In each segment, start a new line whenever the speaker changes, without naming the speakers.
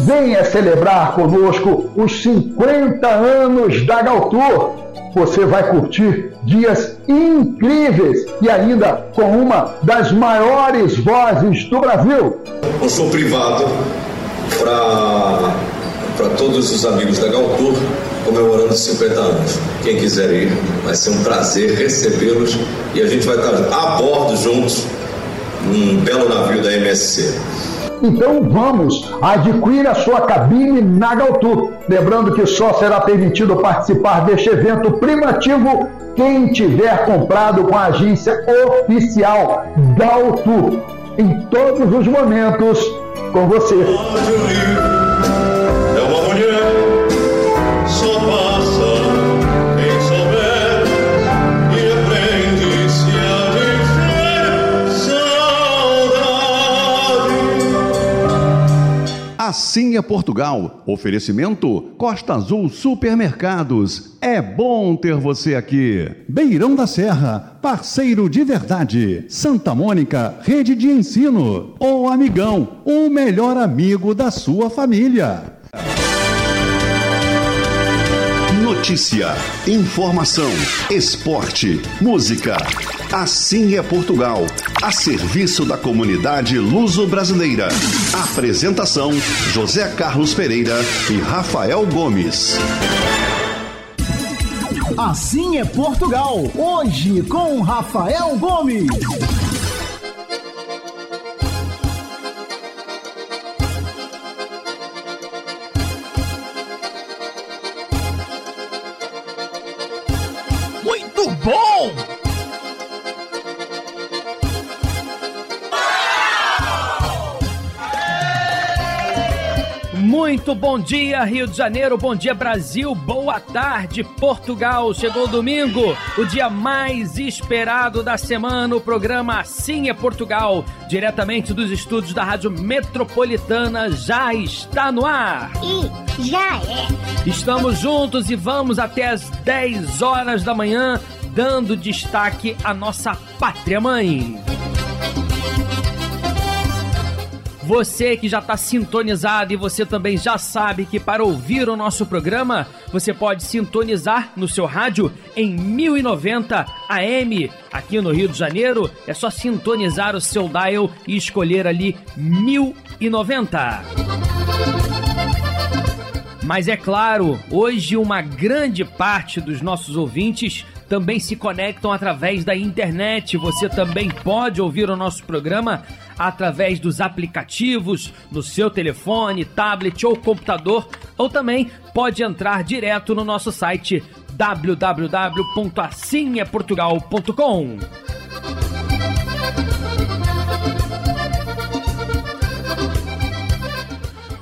Venha celebrar conosco os 50 anos da Galtour. Você vai curtir dias incríveis e ainda com uma das maiores vozes do Brasil.
Um show privado para todos os amigos da Galtour comemorando 50 anos. Quem quiser ir, vai ser um prazer recebê-los e a gente vai estar a bordo juntos num belo navio da MSC.
Então vamos, adquira sua cabine na Galtour. Lembrando que só será permitido participar deste evento primativo quem tiver comprado com a agência oficial Galtour. Em todos os momentos, com você.
Assim é Portugal. Oferecimento Costa Azul Supermercados. É bom ter você aqui.
Beirão da Serra, parceiro de verdade. Santa Mônica, rede de ensino. O Amigão, o melhor amigo da sua família.
Notícia, informação, esporte, música. Assim é Portugal, a serviço da comunidade luso-brasileira. Apresentação: José Carlos Pereira e Rafael Gomes.
Assim é Portugal, hoje com Rafael Gomes.
Bom dia, Rio de Janeiro, bom dia, Brasil, boa tarde, Portugal. Chegou o domingo, o dia mais esperado da semana. O programa Assim é Portugal, diretamente dos estúdios da Rádio Metropolitana, já está no ar.
E já é.
Estamos juntos e vamos até as 10 horas da manhã, dando destaque à nossa pátria mãe. Você que já está sintonizado e você também já sabe que para ouvir o nosso programa, você pode sintonizar no seu rádio em 1090 AM. Aqui no Rio de Janeiro, é só sintonizar o seu dial e escolher ali 1090. Mas é claro, hoje uma grande parte dos nossos ouvintes também se conectam através da internet. Você também pode ouvir o nosso programa através dos aplicativos no seu telefone, tablet ou computador, ou também pode entrar direto no nosso site www.assimeportugal.com.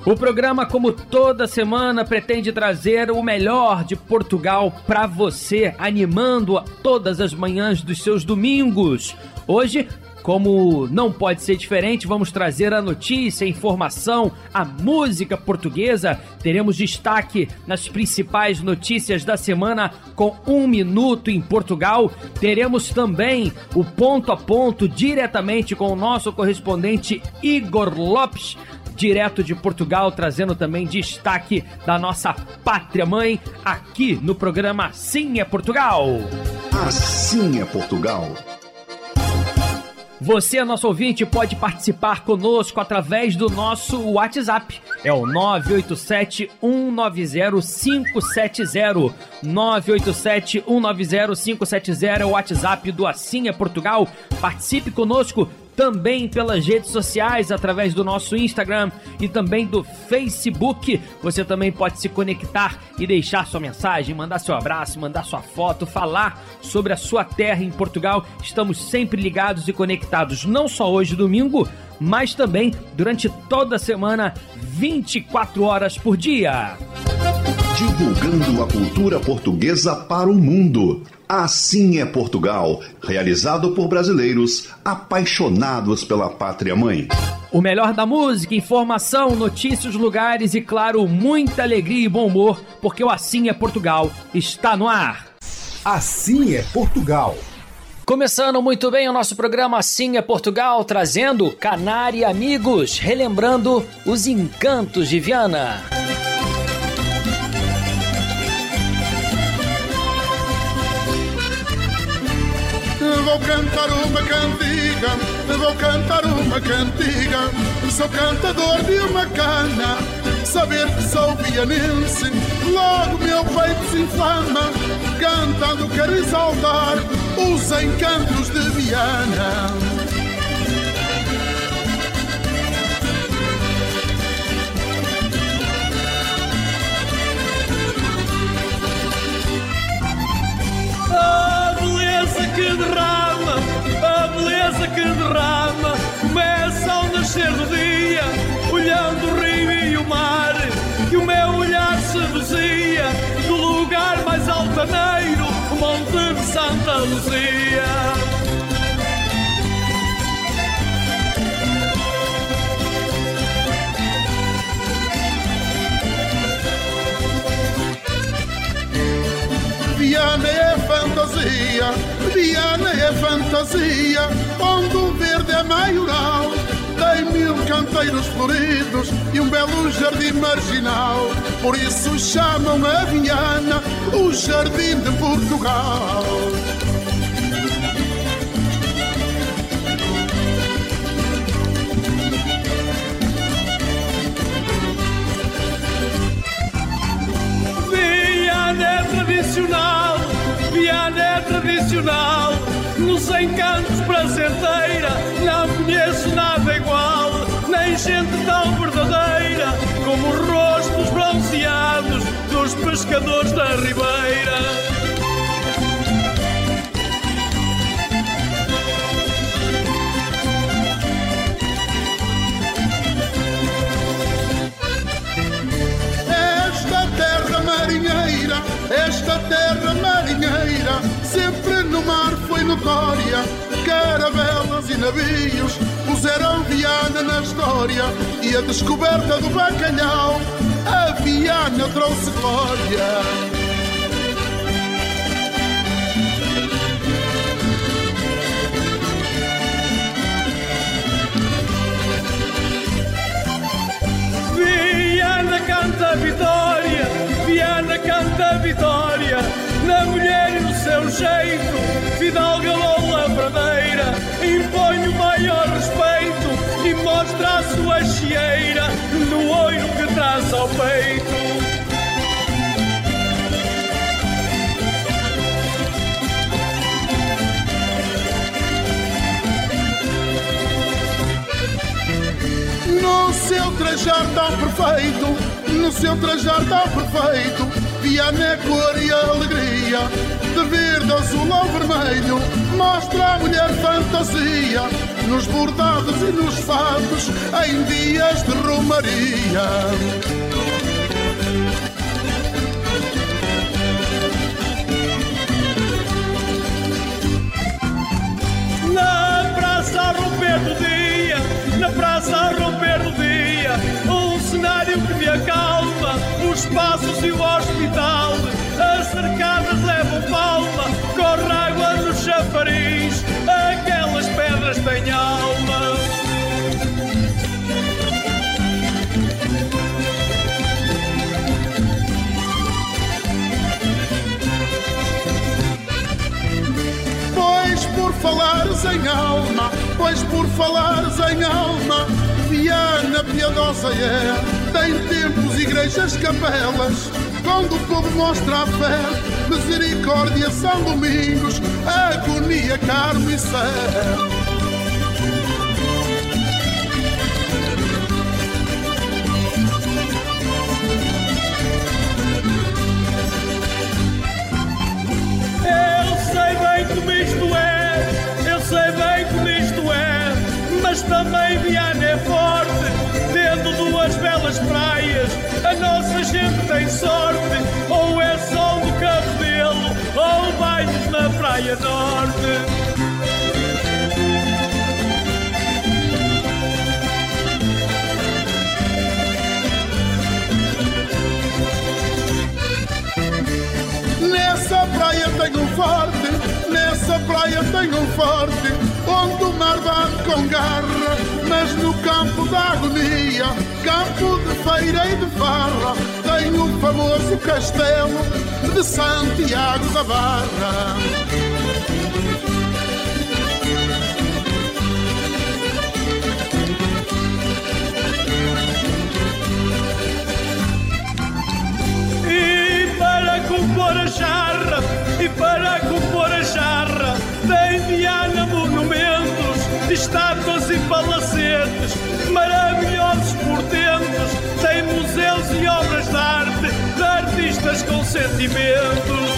O programa, como toda semana, pretende trazer o melhor de Portugal para você, animando todas as manhãs dos seus domingos. Hoje, como não pode ser diferente, vamos trazer a notícia, a informação, a música portuguesa. Teremos destaque nas principais notícias da semana com um minuto em Portugal. Teremos também o ponto a ponto diretamente com o nosso correspondente Igor Lopes direto de Portugal, trazendo também destaque da nossa pátria mãe aqui no programa Assim é Portugal.
Assim é Portugal.
Você, nosso ouvinte, pode participar conosco através do nosso WhatsApp. É o 987 190 570. 987 190 570 é o WhatsApp do Assim é Portugal. Participe conosco também pelas redes sociais, através do nosso Instagram e também do Facebook. Você também pode se conectar e deixar sua mensagem, mandar seu abraço, mandar sua foto, falar sobre a sua terra em Portugal. Estamos sempre ligados e conectados, não só hoje, domingo, mas também durante toda a semana, 24 horas por dia.
Divulgando a cultura portuguesa para o mundo. Assim é Portugal, realizado por brasileiros apaixonados pela pátria mãe.
O melhor da música, informação, notícias, lugares e, claro, muita alegria e bom humor, porque o Assim é Portugal está no ar.
Assim é Portugal.
Começando muito bem o nosso programa Assim é Portugal, trazendo Canária Amigos, relembrando os encantos de Viana.
Vou cantar uma cantiga, vou cantar uma cantiga. Sou cantador de uma cana, saber que sou vianense. Logo meu peito se inflama, cantando quero exaltar os encantos de Viana.
Mais altaneiro, o Monte de Santa Luzia.
Viana é fantasia, Viana é fantasia, onde o verde é maioral. Canteiros floridos e um belo jardim marginal. Por isso chamam a Viana o Jardim de Portugal.
Viana é tradicional, Viana é tradicional, nos encantos prazenteira, não conheço nada igual, gente tão verdadeira, como os rostos bronzeados dos pescadores da Ribeira.
Esta terra marinheira sempre no mar foi notória. Caravelas e navios puseram Viana na história e a descoberta do bacalhau a Viana trouxe glória.
Viana canta vitória, Viana canta vitória, na mulher e no seu jeito, Fidalga Lola Pradeira, impõe o maior respeito e mostra a sua chieira no oiro que traz ao peito.
No seu trajar tão perfeito, no seu trajar tão perfeito, Viana é cor e alegria, de verde, azul ou vermelho, mostra a mulher fantasia, nos bordados e nos fatos, em dias de romaria.
Passos e o hospital, as cercadas levam palma, corre água no chafariz, aquelas pedras têm alma.
Pois por falares em alma, pois por falares em alma, Viana piedosa é, tem templos, igrejas, capelas, quando o povo mostra a fé, misericórdia, São Domingos, agonia, Carmo e Céu.
A nossa gente tem sorte, ou é sol do cabelo, ou banhos na Praia Norte.
Nessa praia tenho um forte, nessa praia tem um forte, onde o mar bate com garra, mas no campo da agonia, campo de feira e de farra, tem o famoso castelo de Santiago da Barra.
E para compor a jarra, e para compor a jarra, tem monumentos, estátuas e palacetes, maravilhosos portentos, tem museus e obras de arte, de artistas com sentimentos.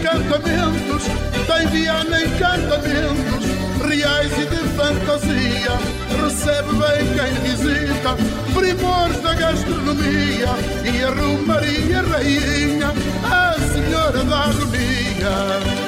Encantamentos, tem Viana encantamentos, reais e de fantasia. Recebe bem quem visita, primores da gastronomia e a Rainha, a Senhora da Agonia.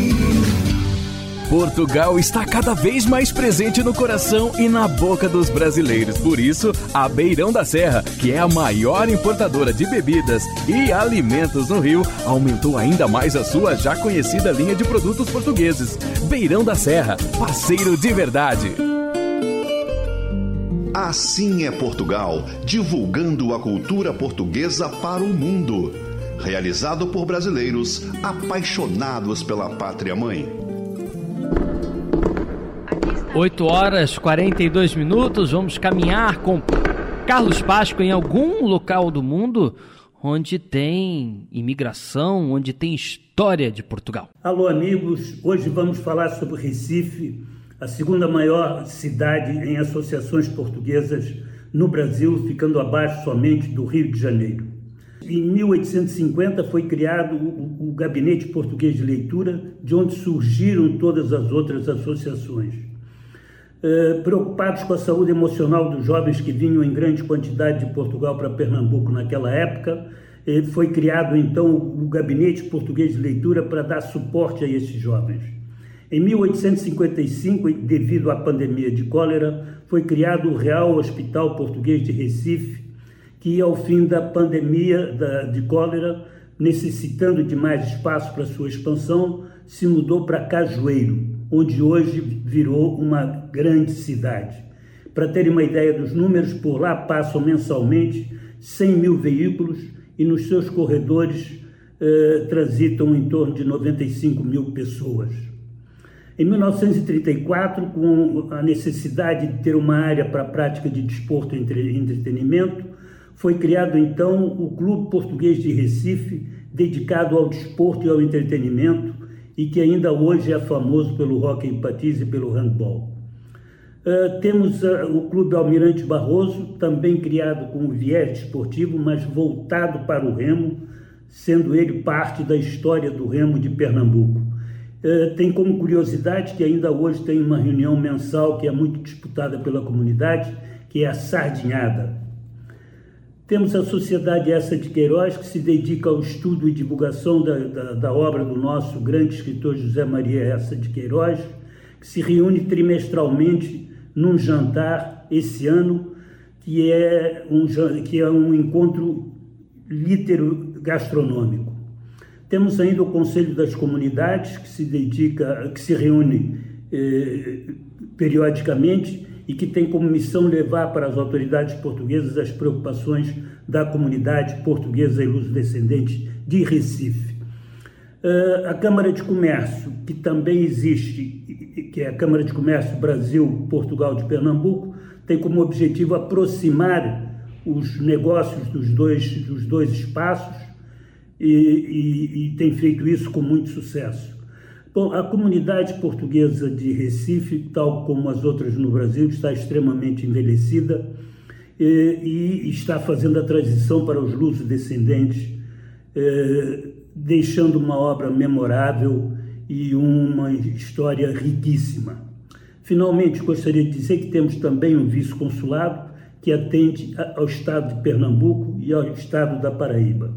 Portugal está cada vez mais presente no coração e na boca dos brasileiros. Por isso, a Beirão da Serra, que é a maior importadora de bebidas e alimentos no Rio, aumentou ainda mais a sua já conhecida linha de produtos portugueses. Beirão da Serra, parceiro de verdade.
Assim é Portugal, divulgando a cultura portuguesa para o mundo. Realizado por brasileiros apaixonados pela pátria mãe.
8 horas 42 minutos, vamos caminhar com Carlos Páscoa em algum local do mundo onde tem imigração, onde tem história de Portugal.
Alô, amigos. Hoje vamos falar sobre Recife, a segunda maior cidade em associações portuguesas no Brasil, ficando abaixo somente do Rio de Janeiro. Em 1850 foi criado o, o Gabinete Português de Leitura, de onde surgiram todas as outras associações. Uh, preocupados com a saúde emocional dos jovens que vinham em grande quantidade de Portugal para Pernambuco naquela época, eh, foi criado então o Gabinete Português de Leitura para dar suporte a esses jovens. Em 1855, devido à pandemia de cólera, foi criado o Real Hospital Português de Recife, que ao fim da pandemia de cólera, necessitando de mais espaço para sua expansão, se mudou para Cajueiro, onde hoje virou uma grande cidade. Para terem uma ideia dos números, por lá passam mensalmente 100 mil veículos e nos seus corredores eh, transitam em torno de 95 mil pessoas. Em 1934, com a necessidade de ter uma área para a prática de desporto e entretenimento, foi criado então o Clube Português de Recife, dedicado ao desporto e ao entretenimento, e que ainda hoje é famoso pelo hockey patins e pelo handball. Uh, temos uh, o Clube Almirante Barroso, também criado com viés esportivo, mas voltado para o remo, sendo ele parte da história do remo de Pernambuco. Uh, tem como curiosidade que ainda hoje tem uma reunião mensal que é muito disputada pela comunidade, que é a Sardinhada. Temos a Sociedade Essa de Queiroz, que se dedica ao estudo e divulgação da, da, da obra do nosso grande escritor José Maria Essa de Queiroz, que se reúne trimestralmente num jantar esse ano, que é um, que é um encontro litero gastronômico. Temos ainda o Conselho das Comunidades, que se dedica, que se reúne eh, periodicamente e que tem como missão levar para as autoridades portuguesas as preocupações da comunidade portuguesa e luso-descendente de Recife. Uh, a Câmara de Comércio, que também existe, que é a Câmara de Comércio Brasil-Portugal de Pernambuco, tem como objetivo aproximar os negócios dos dois, dos dois espaços e, e, e tem feito isso com muito sucesso. Bom, a comunidade portuguesa de Recife, tal como as outras no Brasil, está extremamente envelhecida e, e está fazendo a transição para os luso-descendentes. Eh, deixando uma obra memorável e uma história riquíssima. Finalmente, gostaria de dizer que temos também um vice-consulado que atende ao estado de Pernambuco e ao estado da Paraíba.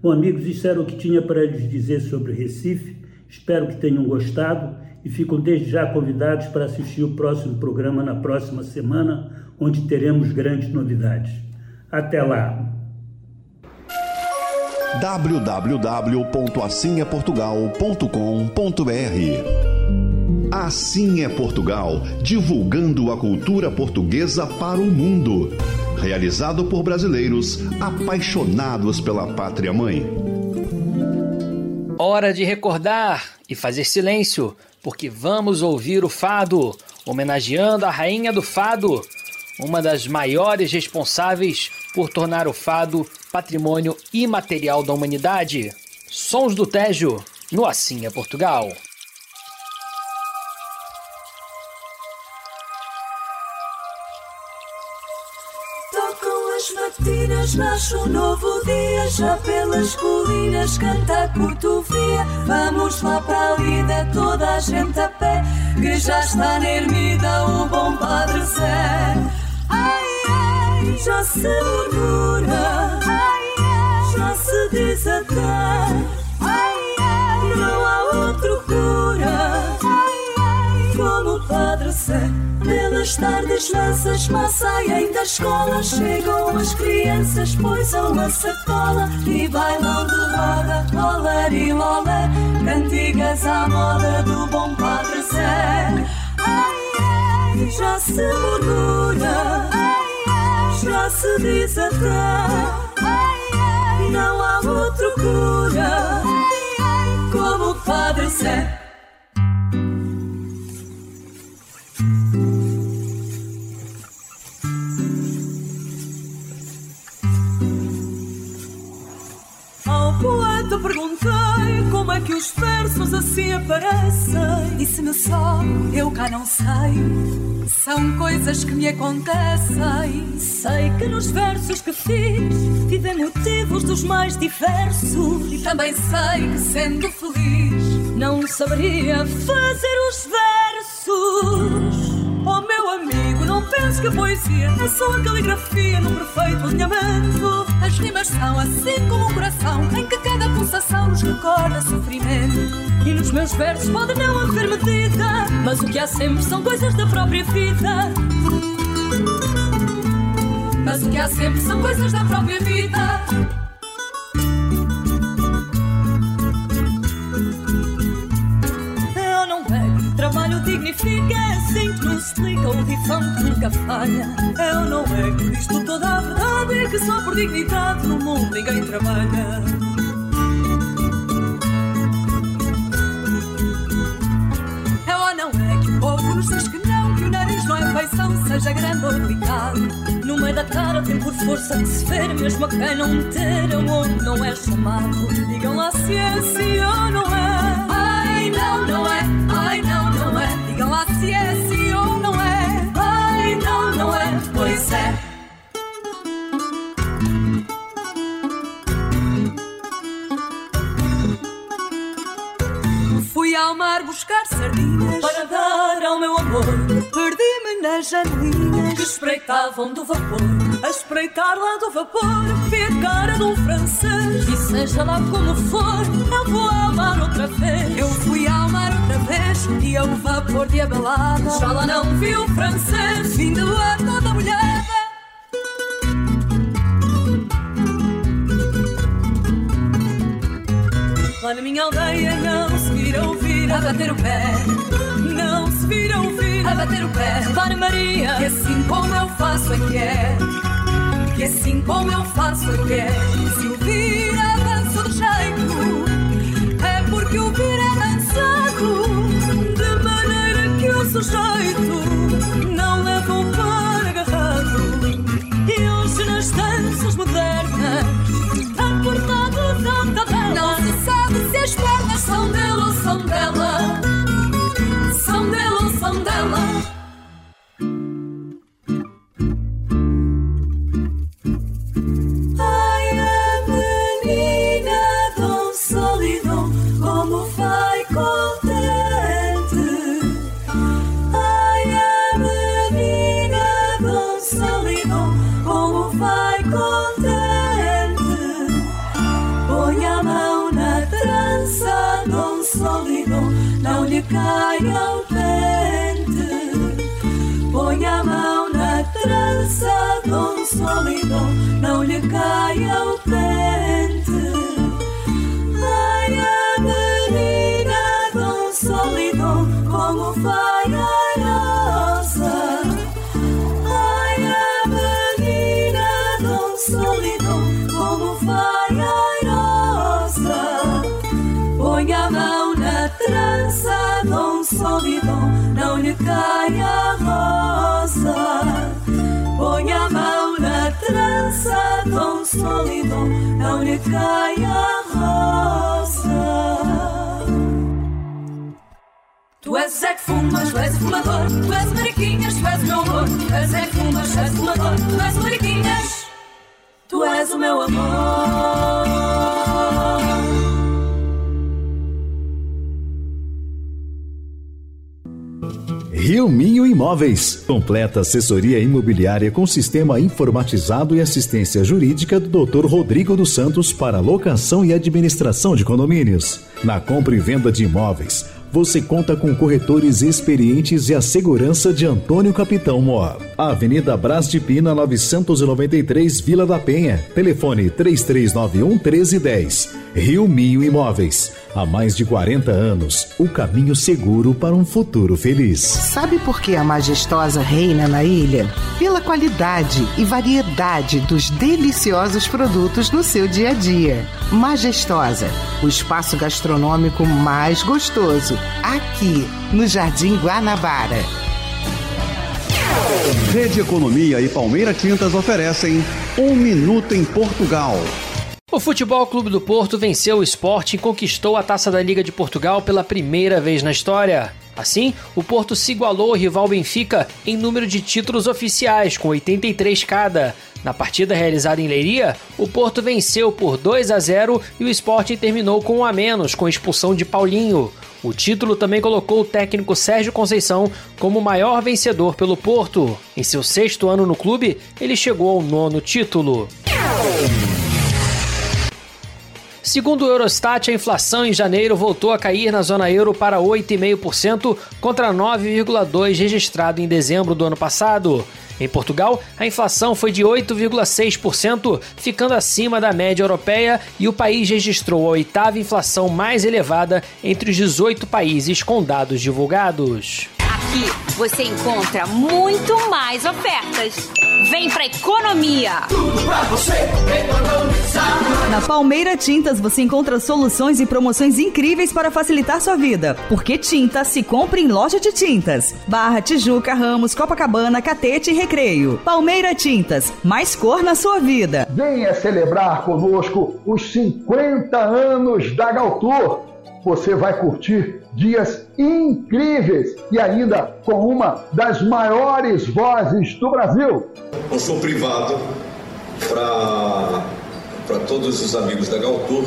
Bom, amigos, isso era o que tinha para lhes dizer sobre Recife. Espero que tenham gostado e ficam desde já convidados para assistir o próximo programa na próxima semana, onde teremos grandes novidades. Até lá!
www.assimeportugal.com.br Assim é Portugal, divulgando a cultura portuguesa para o mundo. Realizado por brasileiros apaixonados pela pátria mãe.
Hora de recordar e fazer silêncio, porque vamos ouvir o fado, homenageando a rainha do fado, uma das maiores responsáveis por tornar o fado patrimônio imaterial da humanidade. Sons do Tejo, no Assim é Portugal.
Nasce um novo dia, já pelas colinas canta a cotovia. Vamos lá para a lida, toda a gente a pé, que já está na ermida o bom Padre Zé. Ai, ai, já se murmura se diz até Não há outro cura Como o Padre Sé Pelas tardes lanças massa e ainda escola. Chegam as crianças, pois a sacola. E bailam de roda, olé e olé Cantigas à moda do bom Padre Sé já se murmura, já se diz até. Não há outro cura. Como o Padre Sé. Perguntei como é que os versos assim aparecem. Disse-me só, eu cá não sei. São coisas que me acontecem. Sei que nos versos que fiz tive motivos dos mais diversos. E também sei que sendo feliz não saberia fazer os versos. Oh meu amigo, não pense que a poesia é só a caligrafia no perfeito alinhamento. As rimas são assim como um coração em que cada pulsação nos recorda sofrimento. E nos meus versos pode não haver medida, mas o que há sempre são coisas da própria vida. Mas o que há sempre são coisas da própria vida. Eu não pego, trabalho dignifica, assim explica o rifão que nunca falha. Eu não é que disto toda a verdade, é que só por dignidade no mundo ninguém trabalha. seja grande ou pequeno. No meio da cara tem por força de se ver, mesmo a quem não ter onde não é chamado. Digam lá se é sim ou não é. Ai, não, não é. Ai, não, não é. Digam lá se é sim Fui ao mar buscar sardinhas para dar ao meu amor. Perdi-me nas janelinhas que espreitavam do vapor. A espreitar lá do vapor, vi a cara de um francês. E seja lá como for, eu vou amar outra vez. Eu e ao vapor de abalada. Já lá não vi o francês, vindo a toda molhada. Lá na minha aldeia não se vira ouvir a bater o pé. Não se vira ouvir a bater o pé. Repare Maria, que assim como eu faço é que é. Que assim como eu faço é que é. Se ouvir a dança do jeito, sujeito não leva o par agarrado. E hoje nas danças modernas, aportados ao tabela. Não se sabe se as pernas são dele ou são dela. São dele ou são dela. Não lhe caia o dente. Ai, a menina Dom Solidão, como vai airosa. Ai, a menina Dom Solidão, como vai airosa. Põe a mão na trança, Dom Solidão, não lhe caia a rosa. Põe a mão trança, Dom Solidão, não lhe caia a rosa. Tu és é que fumas, tu és o fumador, tu és o mariquinhas, tu és o meu amor. Tu és é que fumas, tu és o fumador, tu és o mariquinhas, tu és o meu amor.
Rio Minho Imóveis. Completa assessoria imobiliária com sistema informatizado e assistência jurídica do Dr. Rodrigo dos Santos para locação e administração de condomínios. Na compra e venda de imóveis, você conta com corretores experientes e a segurança de Antônio Capitão Mor. Avenida Brás de Pina, 993, Vila da Penha. Telefone 3391 1310. Rio Minho Imóveis. Há mais de 40 anos, o caminho seguro para um futuro feliz.
Sabe por que a majestosa reina na ilha? Pela qualidade e variedade dos deliciosos produtos no seu dia a dia. Majestosa, o espaço gastronômico mais gostoso, aqui no Jardim Guanabara.
Rede Economia e Palmeira Tintas oferecem Um Minuto em Portugal.
O Futebol Clube do Porto venceu o Sporting e conquistou a Taça da Liga de Portugal pela primeira vez na história. Assim, o Porto se igualou ao rival Benfica em número de títulos oficiais, com 83 cada. Na partida realizada em Leiria, o Porto venceu por 2 a 0 e o Sporting terminou com um a menos, com a expulsão de Paulinho. O título também colocou o técnico Sérgio Conceição como o maior vencedor pelo Porto. Em seu sexto ano no clube, ele chegou ao nono título. Segundo o Eurostat, a inflação em janeiro voltou a cair na zona euro para 8,5% contra 9,2% registrado em dezembro do ano passado. Em Portugal, a inflação foi de 8,6%, ficando acima da média europeia, e o país registrou a oitava inflação mais elevada entre os 18 países com dados divulgados.
Aqui você encontra muito mais ofertas. Vem pra economia!
Tudo pra você economizar.
Na Palmeira Tintas você encontra soluções e promoções incríveis para facilitar sua vida. Porque tinta se compra em loja de tintas. Barra, Tijuca, Ramos, Copacabana, Catete e Recreio. Palmeira Tintas, mais cor na sua vida.
Venha celebrar conosco os 50 anos da Galtour. Você vai curtir dias incríveis e ainda com uma das maiores vozes do Brasil.
Um show privado para todos os amigos da Galtour,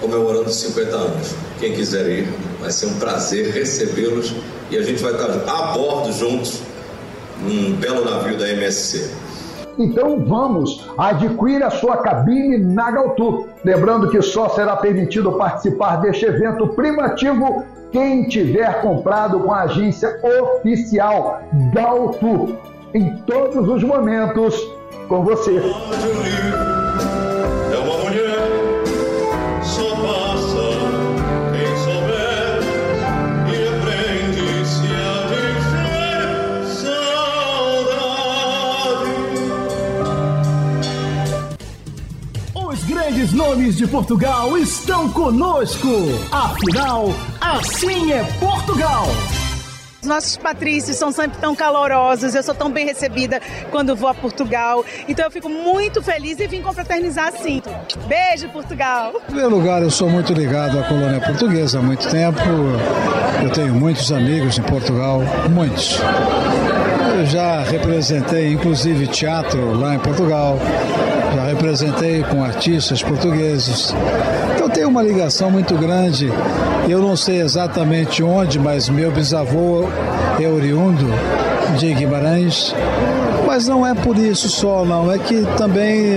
comemorando 50 anos. Quem quiser ir, vai ser um prazer recebê-los e a gente vai estar a bordo juntos num belo navio da MSC.
Então vamos, adquira a sua cabine na Galtu. Lembrando que só será permitido participar deste evento primativo quem tiver comprado com a agência oficial Galtu. Em todos os momentos, com você.
Grandes nomes de Portugal estão conosco. Afinal, assim é Portugal.
Os nossos patrícios são sempre tão calorosos, eu sou tão bem recebida quando vou a Portugal. Então eu fico muito feliz e vim confraternizar assim. Beijo, Portugal!
Em primeiro lugar, eu sou muito ligado à colônia portuguesa há muito tempo. Eu tenho muitos amigos em Portugal, muitos. Eu já representei, inclusive, teatro lá em Portugal. Já representei com artistas portugueses. Então tenho uma ligação muito grande. Eu não sei exatamente onde, mas meu bisavô é oriundo de Guimarães. Mas não é por isso só, não. É que também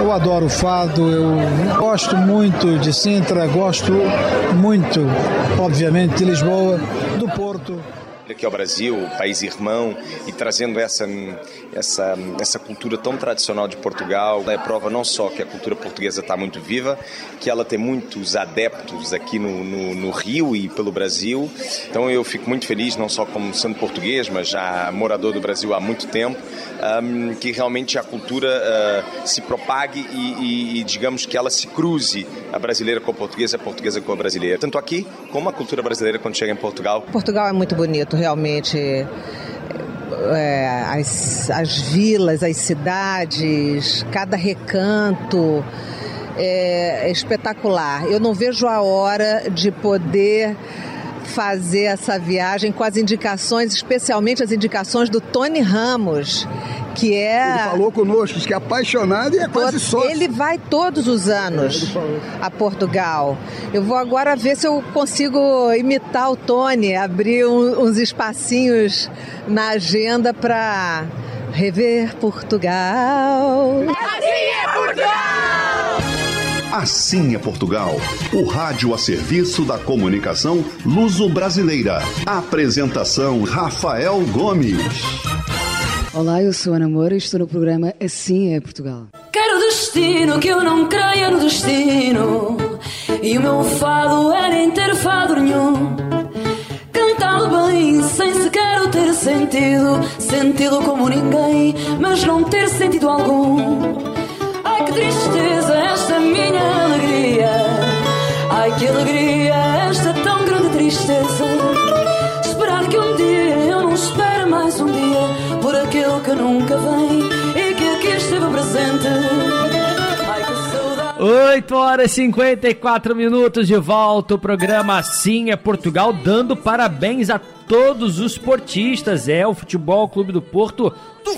eu adoro o fado, eu gosto muito de Sintra, gosto muito, obviamente, de Lisboa, do Porto
aqui ao Brasil, país irmão, e trazendo essa, essa, essa cultura tão tradicional de Portugal. É prova não só que a cultura portuguesa está muito viva, que ela tem muitos adeptos aqui no, no, no, Rio e pelo Brasil. Então eu fico muito feliz, não só como sendo português, mas já morador do Brasil há muito tempo, um, que realmente a cultura uh, se propague e, e, e, digamos que ela se cruze, a brasileira com a portuguesa, a portuguesa com a brasileira. Tanto aqui como a cultura brasileira quando chega em Portugal.
Portugal é muito bonito, realmente. É, as, as vilas, as cidades, cada recanto é, é espetacular. Eu não vejo a hora de poder fazer essa viagem com as indicações, especialmente as indicações do Tony Ramos, que é.
Ele falou conosco, que é apaixonado e é quase sócio.
Ele vai todos os anos a Portugal. Eu vou agora ver se eu consigo imitar o Tony, abrir um, uns espacinhos na agenda para rever Portugal.
Assim é Portugal! Assim é Portugal, o rádio a serviço da comunicação luso-brasileira. Apresentação Rafael Gomes.
Olá, eu sou Ana Moura e estou no programa Assim é Portugal.
Quero destino que eu não creia no destino. E o meu fado é nem ter fado nenhum. Cantá-lo bem, sem sequer ter sentido. Sentido como ninguém, mas não ter sentido algum. Ai que tristeza minha alegria. Ai que alegria esta tão grande tristeza. Esperar que um dia eu não espere mais um dia por aquele que nunca vem e que aqui esteve presente. Ai que saudade.
8 horas e 54 minutos de volta. O programa Assim é Portugal, dando parabéns a todos os portistas. É, o Futebol Clube do Porto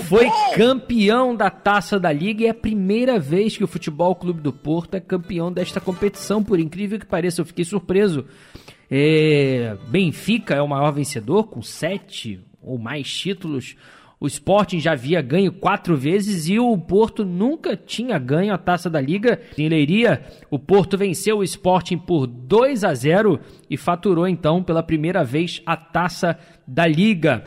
foi campeão da Taça da Liga e é a primeira vez que o Futebol Clube do Porto é campeão desta competição. Por incrível que pareça, eu fiquei surpreso. É, Benfica é o maior vencedor, com sete ou mais títulos. O Sporting já havia ganho quatro vezes e o Porto nunca tinha ganho a taça da Liga. Em Leiria, o Porto venceu o Sporting por 2 a 0 e faturou então pela primeira vez a taça da Liga.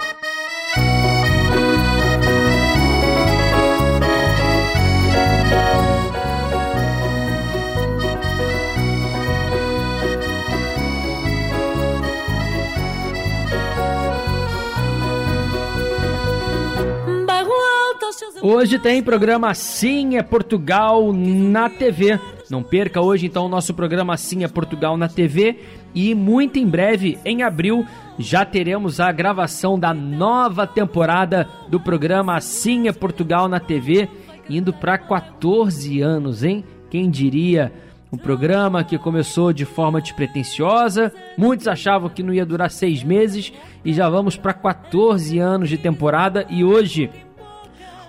Hoje tem programa Assim é Portugal na TV. Não perca hoje então o nosso programa Assim é Portugal na TV e muito em breve, em abril, já teremos a gravação da nova temporada do programa Assim é Portugal na TV, indo para 14 anos, hein? Quem diria? Um programa que começou de forma despretensiosa, muitos achavam que não ia durar seis meses e já vamos para 14 anos de temporada e hoje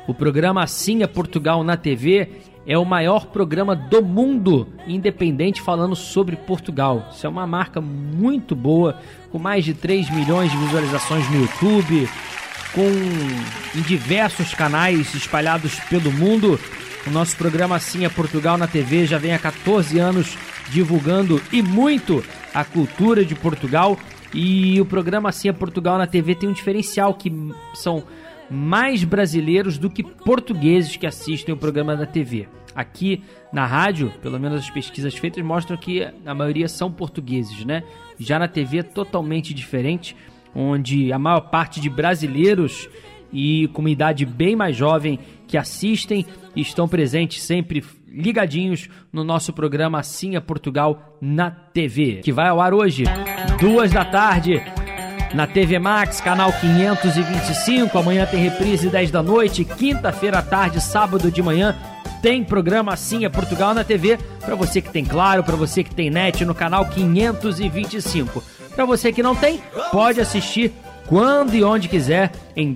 o programa Assim é Portugal na TV é o maior programa do mundo independente falando sobre Portugal. Isso é uma marca muito boa, com mais de 3 milhões de visualizações no YouTube, com em diversos canais espalhados pelo mundo. O nosso programa Assim é Portugal na TV já vem há 14 anos divulgando e muito a cultura de Portugal. E o programa Assim é Portugal na TV tem um diferencial que são mais brasileiros do que portugueses que assistem o programa da TV. Aqui na rádio, pelo menos as pesquisas feitas mostram que a maioria são portugueses, né? Já na TV é totalmente diferente, onde a maior parte de brasileiros e com uma idade bem mais jovem que assistem estão presentes sempre ligadinhos no nosso programa Assim é Portugal na TV, que vai ao ar hoje, duas da tarde na TV Max, canal 525. Amanhã tem reprise 10 da noite, quinta-feira à tarde, sábado de manhã. Tem programa assim é Portugal na TV para você que tem claro, para você que tem net no canal 525. Para você que não tem, pode assistir quando e onde quiser em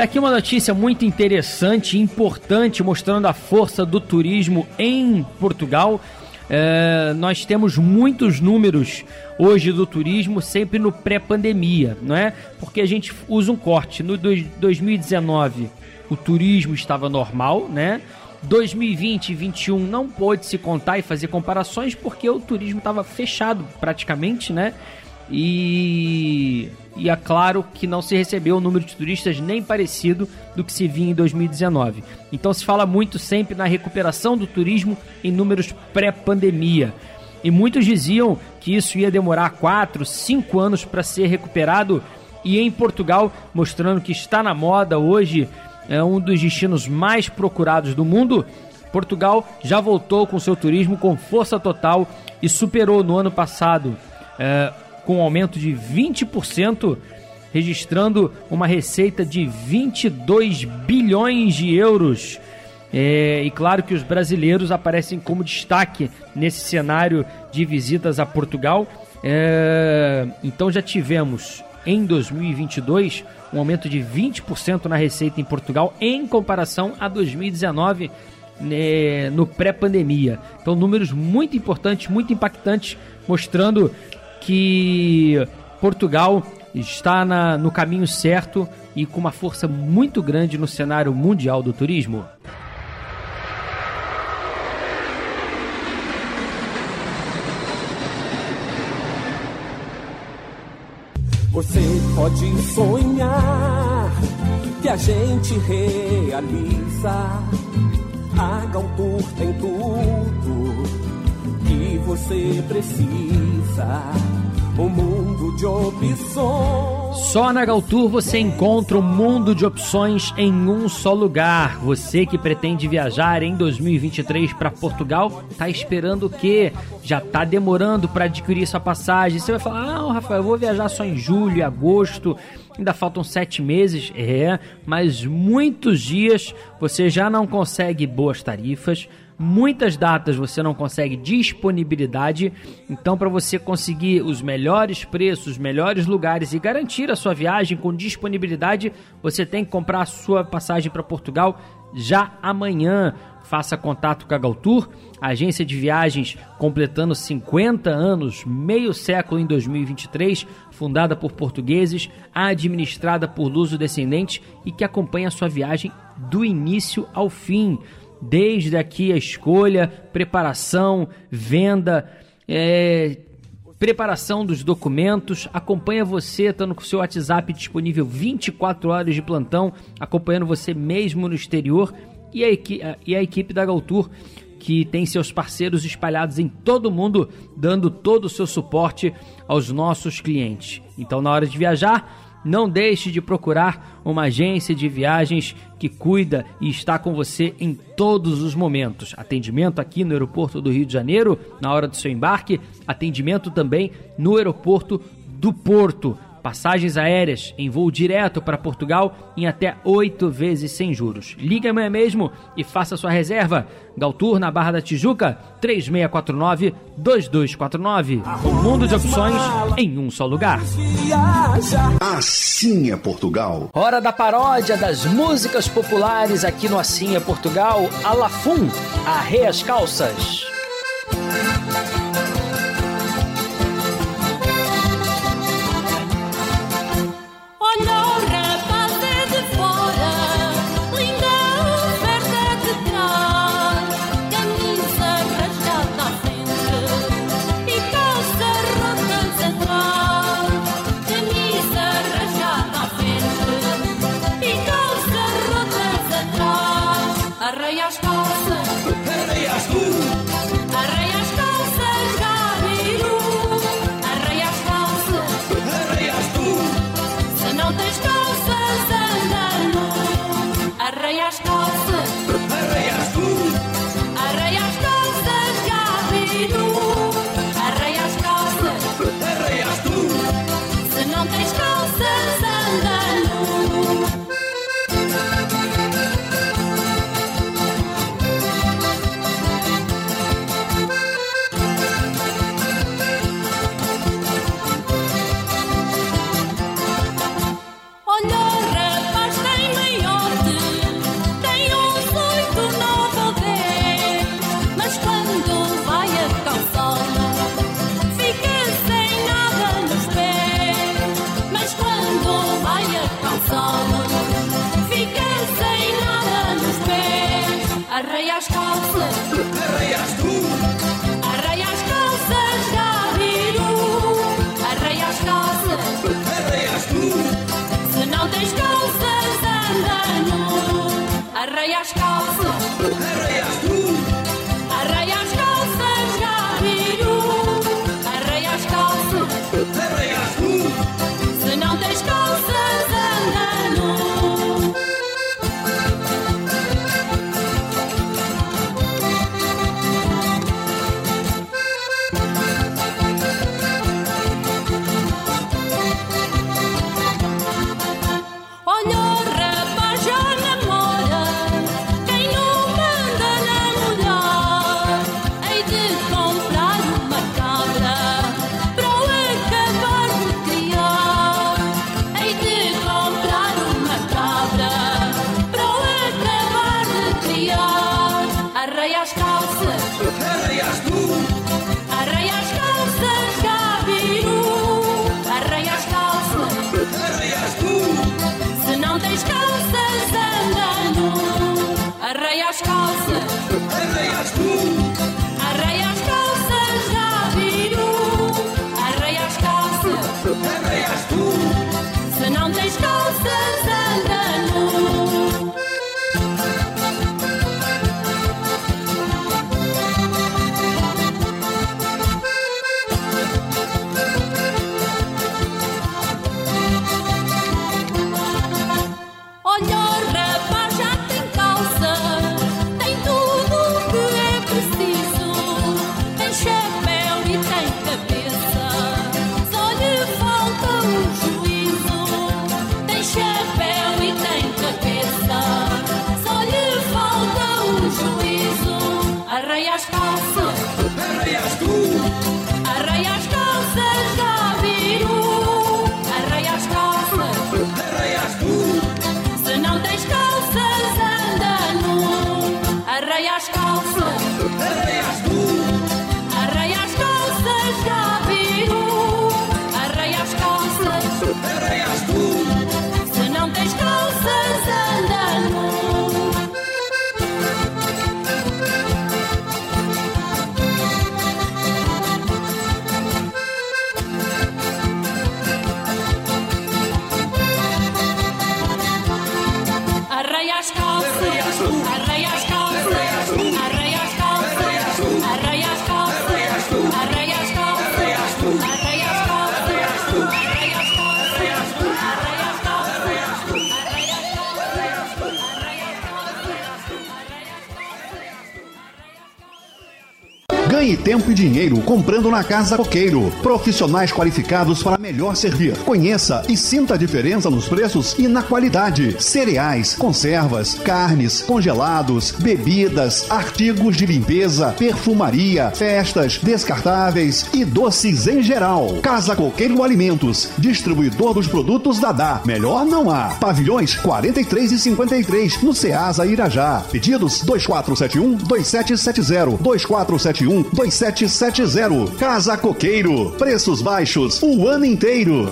www.assimeportugal.com. Daqui uma notícia muito interessante e importante mostrando a força do turismo em Portugal. É, nós temos muitos números hoje do turismo sempre no pré-pandemia, não é? Porque a gente usa um corte. No 2019 o turismo estava normal, né? 2020 e 2021 não pôde se contar e fazer comparações porque o turismo estava fechado praticamente, né? E, e é claro que não se recebeu o número de turistas nem parecido do que se vinha em 2019. Então se fala muito sempre na recuperação do turismo em números pré-pandemia. E muitos diziam que isso ia demorar 4, 5 anos para ser recuperado. E em Portugal, mostrando que está na moda hoje, é um dos destinos mais procurados do mundo. Portugal já voltou com seu turismo com força total e superou no ano passado é, com um aumento de 20%, registrando uma receita de 22 bilhões de euros. É, e claro que os brasileiros aparecem como destaque nesse cenário de visitas a Portugal. É, então já tivemos em 2022 um aumento de 20% na receita em Portugal em comparação a 2019 né, no pré-pandemia. Então números muito importantes, muito impactantes, mostrando que Portugal está na, no caminho certo e com uma força muito grande no cenário mundial do turismo.
Você pode sonhar que a gente realiza. A Galtour tem tudo você precisa. Um mundo de opções.
Só na Galtour você encontra um mundo de opções em um só lugar. Você que pretende viajar em 2023 para Portugal, tá esperando o quê? Já tá demorando para adquirir sua passagem. Você vai falar: "Ah, Rafael, eu vou viajar só em julho e agosto". Ainda faltam sete meses, é, mas muitos dias você já não consegue boas tarifas, Muitas datas você não consegue disponibilidade, então para você conseguir os melhores preços, os melhores lugares e garantir a sua viagem com disponibilidade, você tem que comprar a sua passagem para Portugal já amanhã. Faça contato com a Galtour, agência de viagens completando 50 anos, meio século em 2023, fundada por portugueses, administrada por luso-descendentes e que acompanha a sua viagem do início ao fim desde aqui a escolha, preparação, venda, é, preparação dos documentos, acompanha você, estando com o seu WhatsApp disponível 24 horas de plantão, acompanhando você mesmo no exterior e a, equi e a equipe da Galtour que tem seus parceiros espalhados em todo o mundo, dando todo o seu suporte aos nossos clientes. Então, na hora de viajar, não deixe de procurar uma agência de viagens que cuida e está com você em todos os momentos. Atendimento aqui no aeroporto do Rio de Janeiro, na hora do seu embarque, atendimento também no aeroporto do Porto.
Passagens aéreas em voo direto para Portugal em até oito vezes sem juros. Ligue amanhã mesmo e faça sua reserva. Galtur, na Barra da Tijuca, 3649-2249. O mundo de opções em um só lugar.
Assim é Portugal.
Hora da paródia das músicas populares aqui no Assim é Portugal. Alafum, arreia as calças.
Não veas
tú. Tempo e dinheiro comprando na Casa Coqueiro. Profissionais qualificados para melhor servir. Conheça e sinta a diferença nos preços e na qualidade. Cereais, conservas, carnes, congelados, bebidas, artigos de limpeza, perfumaria, festas, descartáveis e doces em geral. Casa Coqueiro Alimentos, distribuidor dos produtos Dadá. Melhor não há. Pavilhões 43 e 53 no Ceasa Irajá. Pedidos 2471 2770 2471 2770. Casa Coqueiro. Preços baixos o ano inteiro.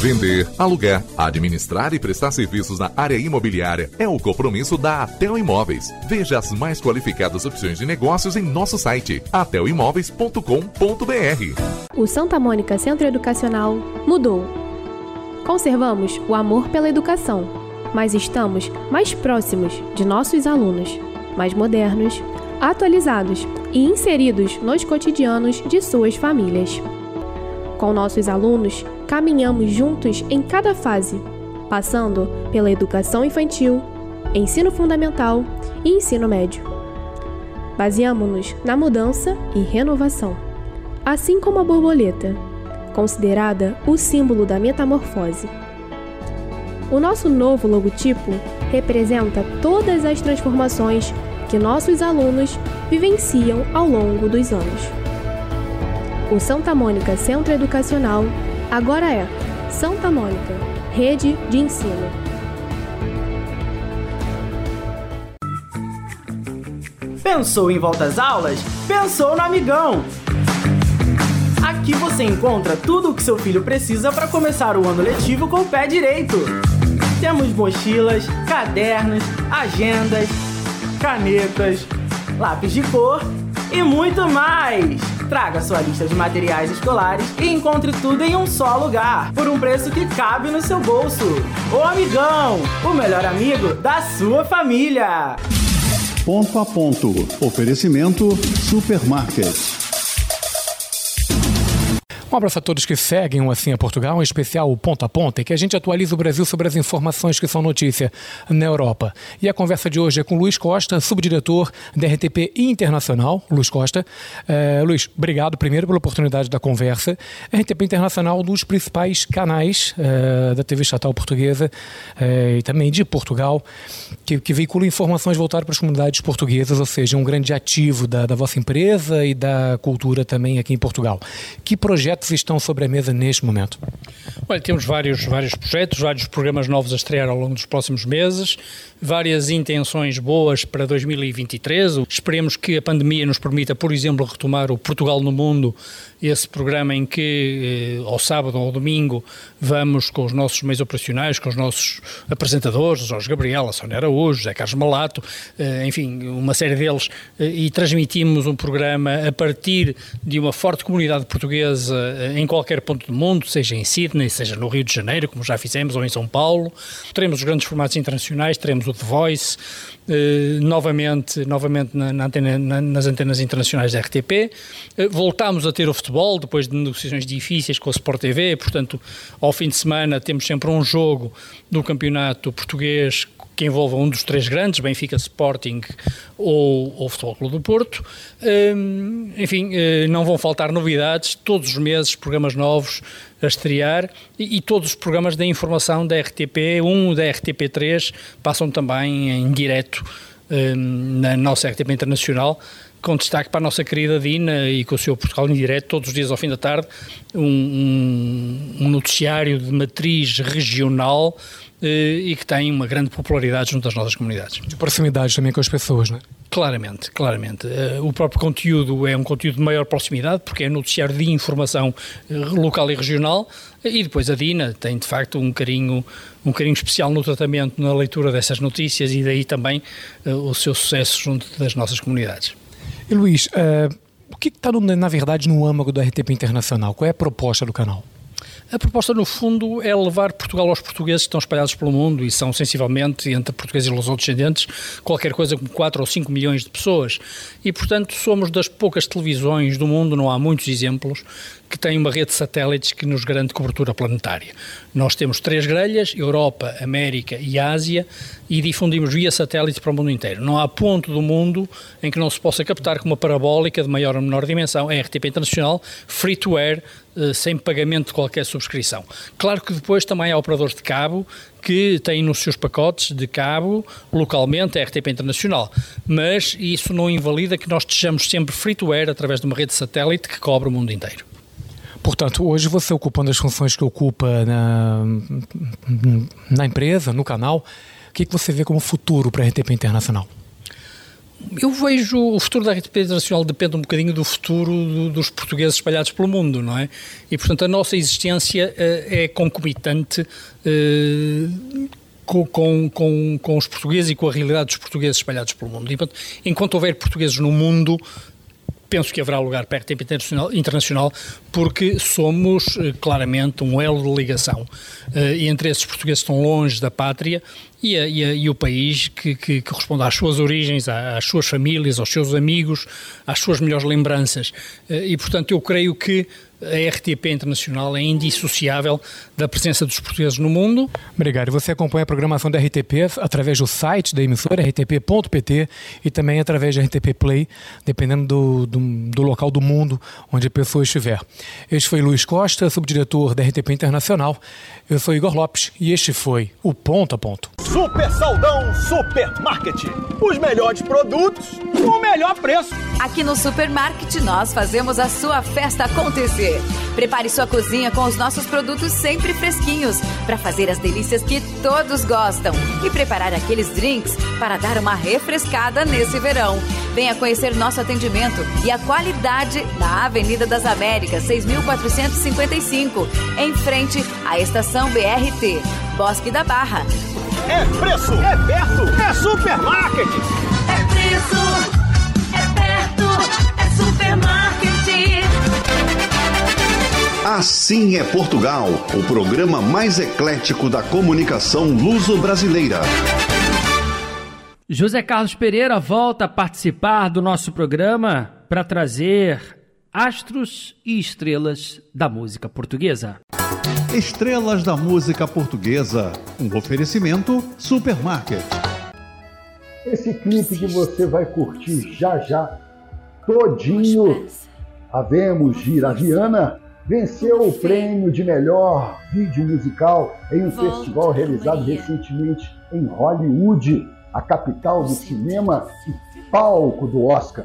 Vender, alugar, administrar e prestar serviços na área imobiliária é o compromisso da Atel Imóveis. Veja as mais qualificadas opções de negócios em nosso site atelimóveis.com.br.
O Santa Mônica Centro Educacional mudou. Conservamos o amor pela educação, mas estamos mais próximos de nossos alunos, mais modernos, atualizados e inseridos nos cotidianos de suas famílias. Com nossos alunos, caminhamos juntos em cada fase, passando pela educação infantil, ensino fundamental e ensino médio. Baseamos-nos na mudança e renovação, assim como a borboleta, considerada o símbolo da metamorfose. O nosso novo logotipo representa todas as transformações que nossos alunos vivenciam ao longo dos anos. O Santa Mônica Centro Educacional agora é Santa Mônica Rede de Ensino.
Pensou em volta às aulas? Pensou no Amigão! Aqui você encontra tudo o que seu filho precisa para começar o ano letivo com o pé direito. Temos mochilas, cadernos, agendas, canetas, lápis de cor e muito mais! Traga sua lista de materiais escolares e encontre tudo em um só lugar, por um preço que cabe no seu bolso. O Amigão, o melhor amigo da sua família.
Ponto a ponto. Oferecimento Supermarket.
Um abraço a todos que seguem o Assim é Portugal, em especial o Ponta a Ponta, que a gente atualiza o Brasil sobre as informações que são notícia na Europa. E a conversa de hoje é com Luiz Costa, subdiretor da RTP Internacional. Luiz Costa. Uh, Luiz, obrigado primeiro pela oportunidade da conversa. A RTP Internacional, um dos principais canais uh, da TV estatal portuguesa uh, e também de Portugal, que, que veicula informações voltadas para as comunidades portuguesas, ou seja, um grande ativo da, da vossa empresa e da cultura também aqui em Portugal. Que projetos estão sobre a mesa neste momento?
Olha, temos vários, vários projetos, vários programas novos a estrear ao longo dos próximos meses, várias intenções boas para 2023. Esperemos que a pandemia nos permita, por exemplo, retomar o Portugal no Mundo, esse programa em que, eh, ao sábado ou ao domingo, vamos com os nossos meios operacionais, com os nossos apresentadores, Jorge Gabriel, a Sónia Araújo, José Carlos Malato, eh, enfim, uma série deles, eh, e transmitimos um programa a partir de uma forte comunidade portuguesa em qualquer ponto do mundo, seja em Sydney, seja no Rio de Janeiro, como já fizemos, ou em São Paulo. Teremos os grandes formatos internacionais, teremos o The Voice, eh, novamente, novamente na, na antena, na, nas antenas internacionais da RTP. Eh, voltámos a ter o futebol, depois de negociações difíceis com a Sport TV, portanto, ao fim de semana temos sempre um jogo do campeonato português que envolva um dos três grandes, Benfica, Sporting ou, ou Futebol Clube do Porto. Hum, enfim, eh, não vão faltar novidades, todos os meses programas novos a estrear e, e todos os programas da informação da RTP1, da RTP3 passam também em direto hum, na nossa RTP Internacional com destaque para a nossa querida Dina e com o seu Portugal em direto, todos os dias ao fim da tarde, um, um, um noticiário de matriz regional e que tem uma grande popularidade junto às nossas comunidades.
De proximidade também com as pessoas, não é?
Claramente, claramente. Eh, o próprio conteúdo é um conteúdo de maior proximidade, porque é noticiário de informação eh, local e regional, e depois a Dina tem de facto um carinho, um carinho especial no tratamento, na leitura dessas notícias e daí também o seu sucesso junto das nossas comunidades.
E Luís, uh, o que está, na verdade, no âmago do RTP Internacional? Qual é a proposta do canal?
A proposta, no fundo, é levar Portugal aos portugueses que estão espalhados pelo mundo e são sensivelmente, entre portugueses e lusodescendentes, qualquer coisa como 4 ou 5 milhões de pessoas. E, portanto, somos das poucas televisões do mundo, não há muitos exemplos, que têm uma rede de satélites que nos garante cobertura planetária. Nós temos três grelhas, Europa, América e Ásia, e difundimos via satélite para o mundo inteiro. Não há ponto do mundo em que não se possa captar com uma parabólica de maior ou menor dimensão, a RTP Internacional, free to air, sem pagamento de qualquer subscrição. Claro que depois também há operadores de cabo que têm nos seus pacotes de cabo localmente a RTP Internacional, mas isso não invalida que nós estejamos sempre free to air através de uma rede de satélite que cobre o mundo inteiro.
Portanto, hoje você ocupando as funções que ocupa na, na empresa, no canal, o que, é que você vê como futuro para a RTP Internacional?
Eu vejo o futuro da RTP Internacional depende um bocadinho do futuro do, dos portugueses espalhados pelo mundo, não é? E, portanto, a nossa existência uh, é concomitante com, com, com, com, os portugueses e com a realidade dos portugueses espalhados pelo mundo. E, portanto, enquanto houver portugueses no mundo, penso que haverá lugar para a RTP internacional, internacional porque somos eh, claramente um elo de ligação e entre esses portugueses que estão longe da pátria e, a, e, a, e o país que, que, que, responde às suas origens, às suas famílias, aos seus amigos, às suas melhores lembranças. Eh, e, portanto, eu creio que a RTP Internacional é indissociável da presença dos portugueses no mundo.
Obrigado. Você acompanha a programação da RTP através do site da emissora, rtp.pt, e também através da RTP Play, dependendo do, do, do, local do mundo onde a pessoa estiver. Este foi Luiz Costa, subdiretor da RTP Internacional. Eu sou Igor Lopes e este foi o Ponto a Ponto.
Super Saldão Supermarket. Os melhores produtos, o melhor preço.
Aqui no Supermarket nós fazemos a sua festa acontecer. Prepare sua cozinha com os nossos produtos sempre fresquinhos para fazer as delícias que todos gostam e preparar aqueles drinks para dar uma refrescada nesse verão. Venha conhecer nosso atendimento e a qualidade na Avenida das Américas, 6455, em frente à estação BRT, Bosque da Barra.
É preço, é perto, é supermarket.
É preço, é perto, é supermarket.
Assim é Portugal, o programa mais eclético da comunicação luso-brasileira.
José Carlos Pereira volta a participar do nosso programa para trazer astros e estrelas da música portuguesa.
Estrelas da música portuguesa, um oferecimento Supermarket.
Esse clipe que você vai curtir já já, todinho, Havemos Giraviana, venceu o prêmio de melhor vídeo musical em um festival realizado recentemente em Hollywood, a capital do cinema e palco do Oscar.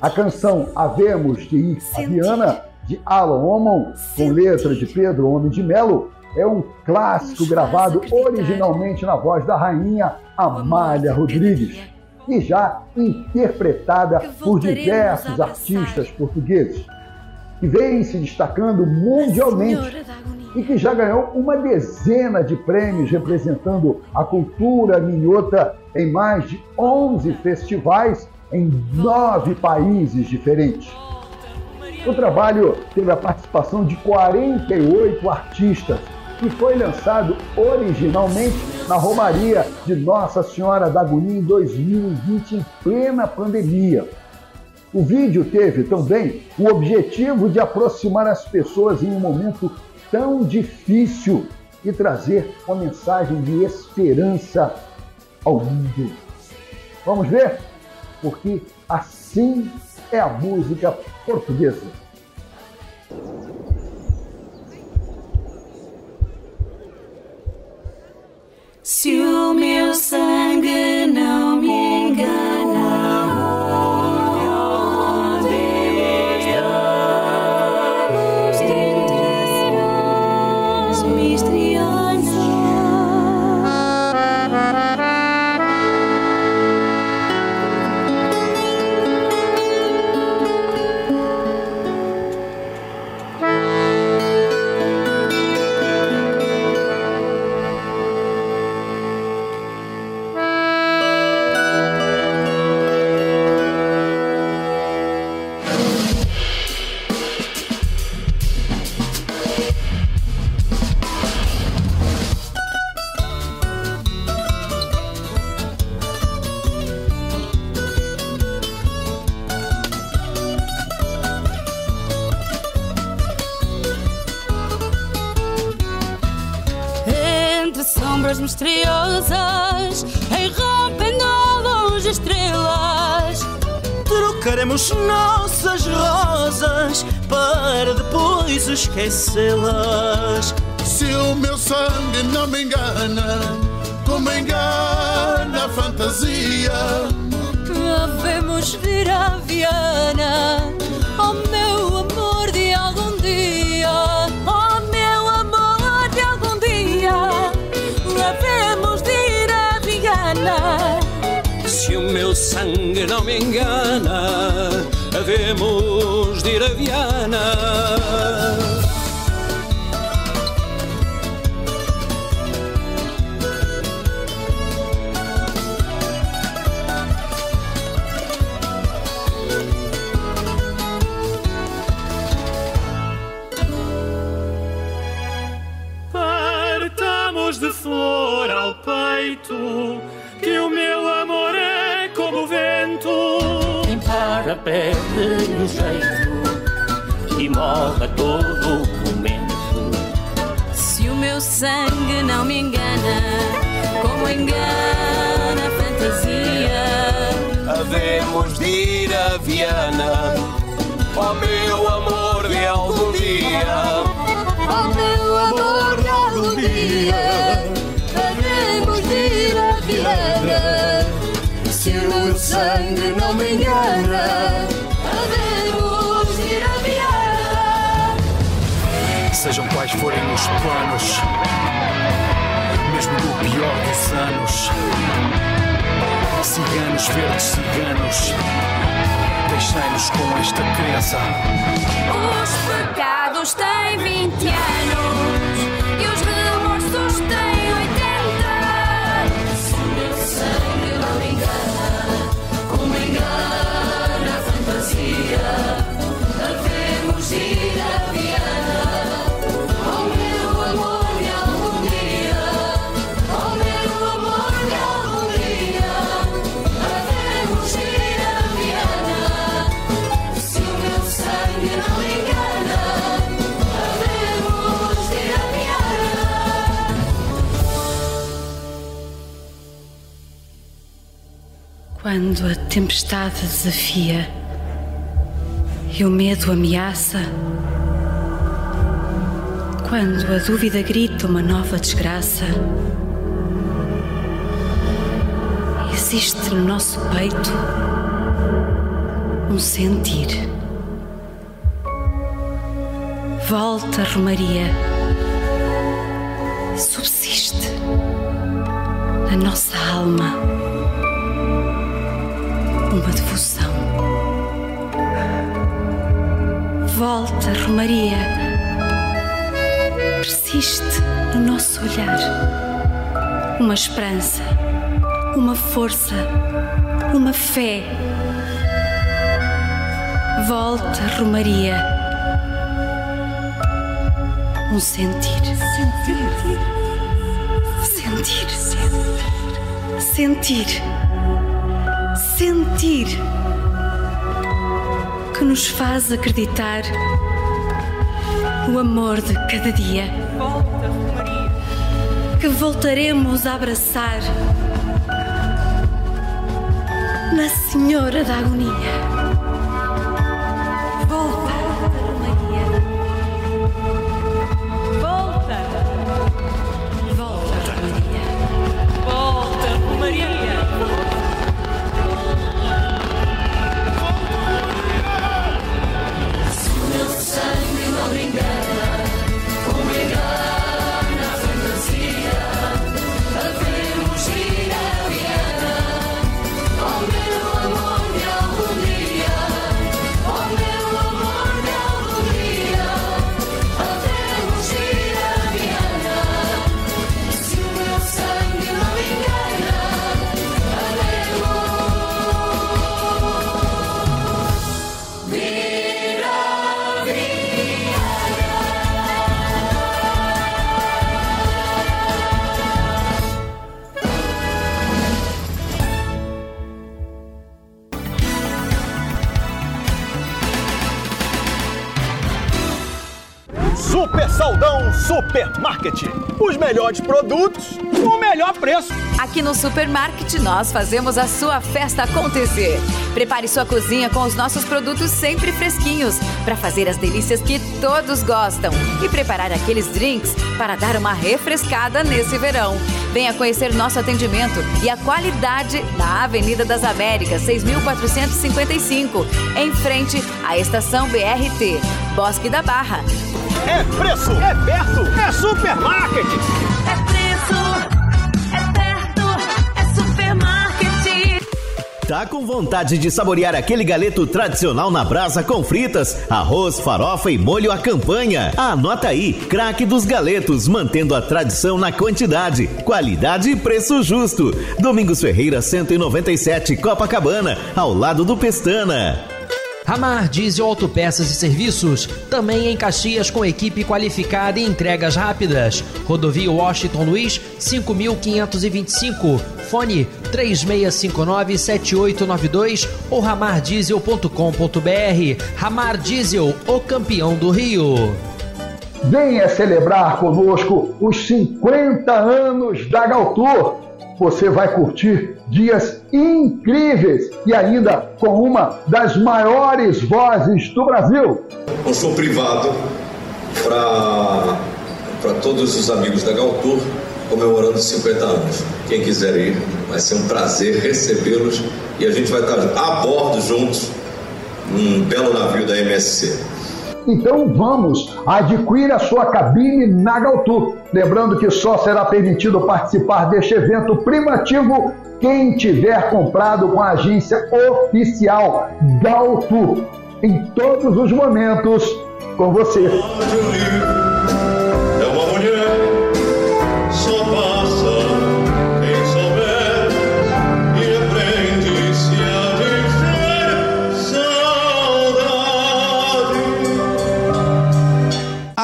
A canção Havemos de Viana, de Alan Omon, com letra de Pedro Homem de Melo, é um clássico gravado originalmente na voz da rainha Amália Rodrigues e já interpretada por diversos artistas portugueses, que vem se destacando mundialmente e que já ganhou uma dezena de prêmios representando a cultura minhota em mais de 11 festivais em nove países diferentes. O trabalho teve a participação de 48 artistas e foi lançado originalmente na Romaria de Nossa Senhora da Agonia em 2020, em plena pandemia. O vídeo teve também o objetivo de aproximar as pessoas em um momento tão difícil e trazer uma mensagem de esperança ao mundo. Vamos ver? Porque assim é a música portuguesa.
Se o meu sangue não.
Esquecê-las.
Se o meu sangue não me engana, como engana a fantasia.
Havemos de ir à Viana, oh meu amor de algum dia, oh meu amor de algum dia. Havemos de ir à Viana.
Se o meu sangue não me engana, havemos de ir a Viana. Perde o jeito e morre a todo momento.
Se o meu sangue não me engana, como engana a fantasia.
Havemos de ir a Viana, ó meu amor de algum dia.
Oh meu amor de algum dia, havemos de ir à Viana.
Se o meu sangue não me engana,
Sejam quais forem os planos, mesmo no pior dos anos. Ciganos, verdes ciganos, deixai-nos com esta crença.
Os pecados têm 20 anos e os remorsos têm 80. Se o meu sangue não me engana, como engana a fantasia, havemos ir à Viana.
Quando a tempestade desafia e o medo ameaça, quando a dúvida grita uma nova desgraça, existe no nosso peito um sentir. Volta, Romaria, subsiste na nossa alma uma devoção. Volta, Romaria, persiste no nosso olhar uma esperança, uma força, uma fé. Volta, Romaria, um sentir. Sentir. Sentir. Sentir. Sentir. Que nos faz acreditar no amor de cada dia. Que voltaremos a abraçar na Senhora da Agonia.
Os melhores produtos, o melhor preço.
Aqui no Supermarket nós fazemos a sua festa acontecer. Prepare sua cozinha com os nossos produtos sempre fresquinhos para fazer as delícias que todos gostam e preparar aqueles drinks para dar uma refrescada nesse verão. Venha conhecer nosso atendimento e a qualidade na Avenida das Américas, 6455, em frente à estação BRT, Bosque da Barra.
É preço, é perto, é supermarket.
É preço, é perto, é supermarket.
Tá com vontade de saborear aquele galeto tradicional na brasa com fritas, arroz, farofa e molho à campanha? Anota aí, craque dos galetos, mantendo a tradição na quantidade, qualidade e preço justo. Domingos Ferreira 197, Copacabana, ao lado do Pestana.
Ramar Diesel Autopeças e Serviços, também em Caxias com equipe qualificada e entregas rápidas. Rodovia Washington Luiz, 5525. Fone 36597892 ou ramardiesel.com.br. Ramar Diesel, o campeão do Rio.
Venha celebrar conosco os 50 anos da Galtour. Você vai curtir dias incríveis e ainda com uma das maiores vozes do Brasil.
um show privado para todos os amigos da Galtour comemorando 50 anos. Quem quiser ir, vai ser um prazer recebê-los e a gente vai estar a bordo juntos num belo navio da MSC.
Então vamos, adquira a sua cabine na Galtour. Lembrando que só será permitido participar deste evento primativo quem tiver comprado com a agência oficial Galtour. Em todos os momentos, com você.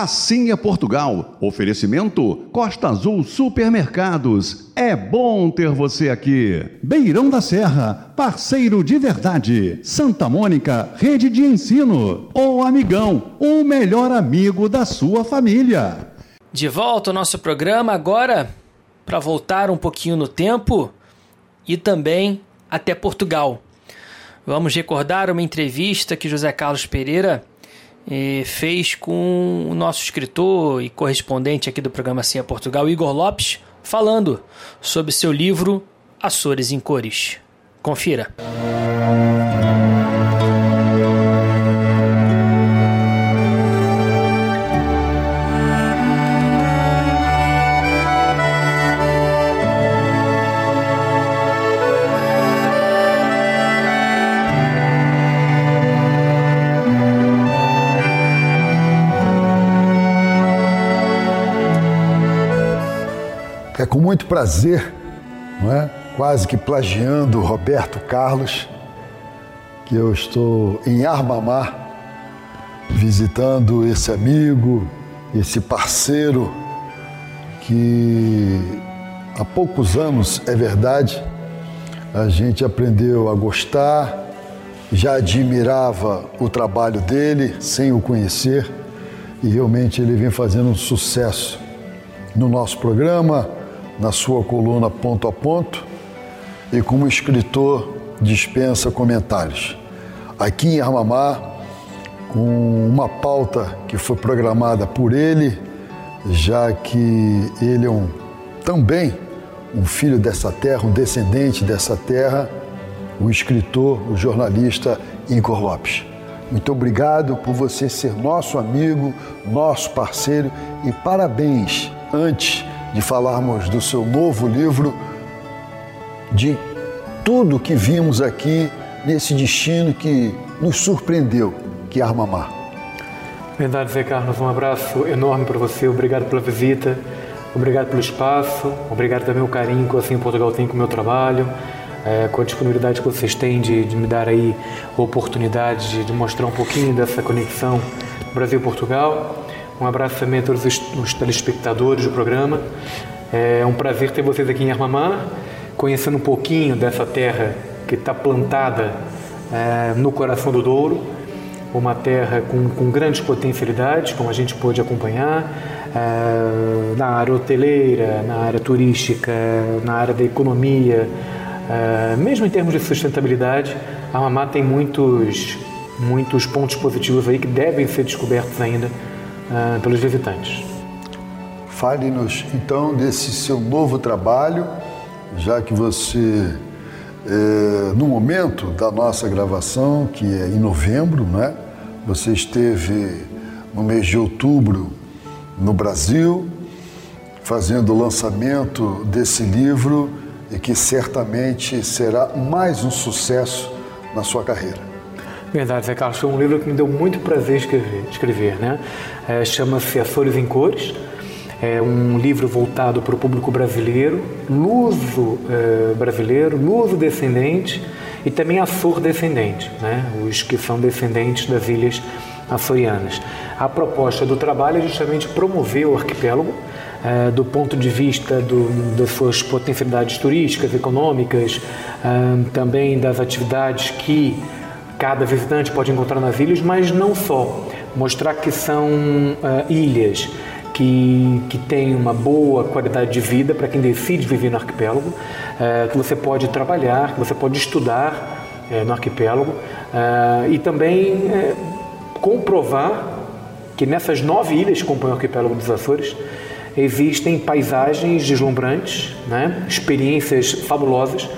Assim é Portugal. Oferecimento Costa Azul Supermercados. É bom ter você aqui.
Beirão da Serra, parceiro de verdade. Santa Mônica, rede de ensino. O Amigão, o melhor amigo da sua família.
De volta ao nosso programa agora para voltar um pouquinho no tempo e também até Portugal. Vamos recordar uma entrevista que José Carlos Pereira fez com o nosso escritor e correspondente aqui do programa Assim é Portugal, Igor Lopes, falando sobre seu livro Açores em Cores. Confira.
É com muito prazer, não é? quase que plagiando Roberto Carlos, que eu estou em Armamar, visitando esse amigo, esse parceiro que há poucos anos, é verdade, a gente aprendeu a gostar, já admirava o trabalho dele sem o conhecer e realmente ele vem fazendo um sucesso no nosso programa, na sua coluna Ponto a Ponto e como escritor dispensa comentários. Aqui em Armamar, com uma pauta que foi programada por ele, já que ele é um, também um filho dessa terra, um descendente dessa terra, o escritor, o jornalista Igor Lopes. Muito obrigado por você ser nosso amigo, nosso parceiro e parabéns antes de falarmos do seu novo livro, de tudo que vimos aqui nesse destino que nos surpreendeu, que é Armamar.
Verdade, Zé Carlos, um abraço enorme para você, obrigado pela visita, obrigado pelo espaço, obrigado também o carinho que assim Portugal tem com o meu trabalho, é, com a disponibilidade que vocês têm de, de me dar aí a oportunidade de, de mostrar um pouquinho dessa conexão Brasil-Portugal. Um abraço também a todos os, telespectadores do programa. É um prazer ter vocês aqui em Armamar, conhecendo um pouquinho dessa terra que está plantada é, no coração do Douro. uma terra com, com grandes potencialidades, como a gente pôde acompanhar, eh, na área hoteleira, na área turística, na área da economia, eh, mesmo em termos de sustentabilidade, a Amapá tem muitos, muitos pontos positivos aí que devem ser descobertos ainda eh, pelos visitantes.
Fale-nos então desse seu novo trabalho, já que você, é, no momento da nossa gravação, que é em novembro, né? Você esteve no mês de outubro no Brasil, fazendo o lançamento desse livro e que certamente será mais um sucesso na sua carreira.
Verdade, Zé Carlos, foi um livro que me deu muito prazer escrever, escrever né? É, Chama-se As Flores em Cores. É um livro voltado para o público brasileiro, luso é, brasileiro, luso descendente e também açor-descendente, né? os que são descendentes das ilhas açorianas. A proposta do trabalho é justamente promover o arquipélago eh, do ponto de vista do, das suas potencialidades turísticas, econômicas, eh, também das atividades que cada visitante pode encontrar nas ilhas, mas não só. Mostrar que são eh, ilhas que, que têm uma boa qualidade de vida para quem decide viver no arquipélago, eh, que você pode trabalhar, que você pode estudar eh, no arquipélago e também comprovar que nessas nove ilhas que compõem o arquipélago dos Açores existem paisagens deslumbrantes, né? experiências fabulosas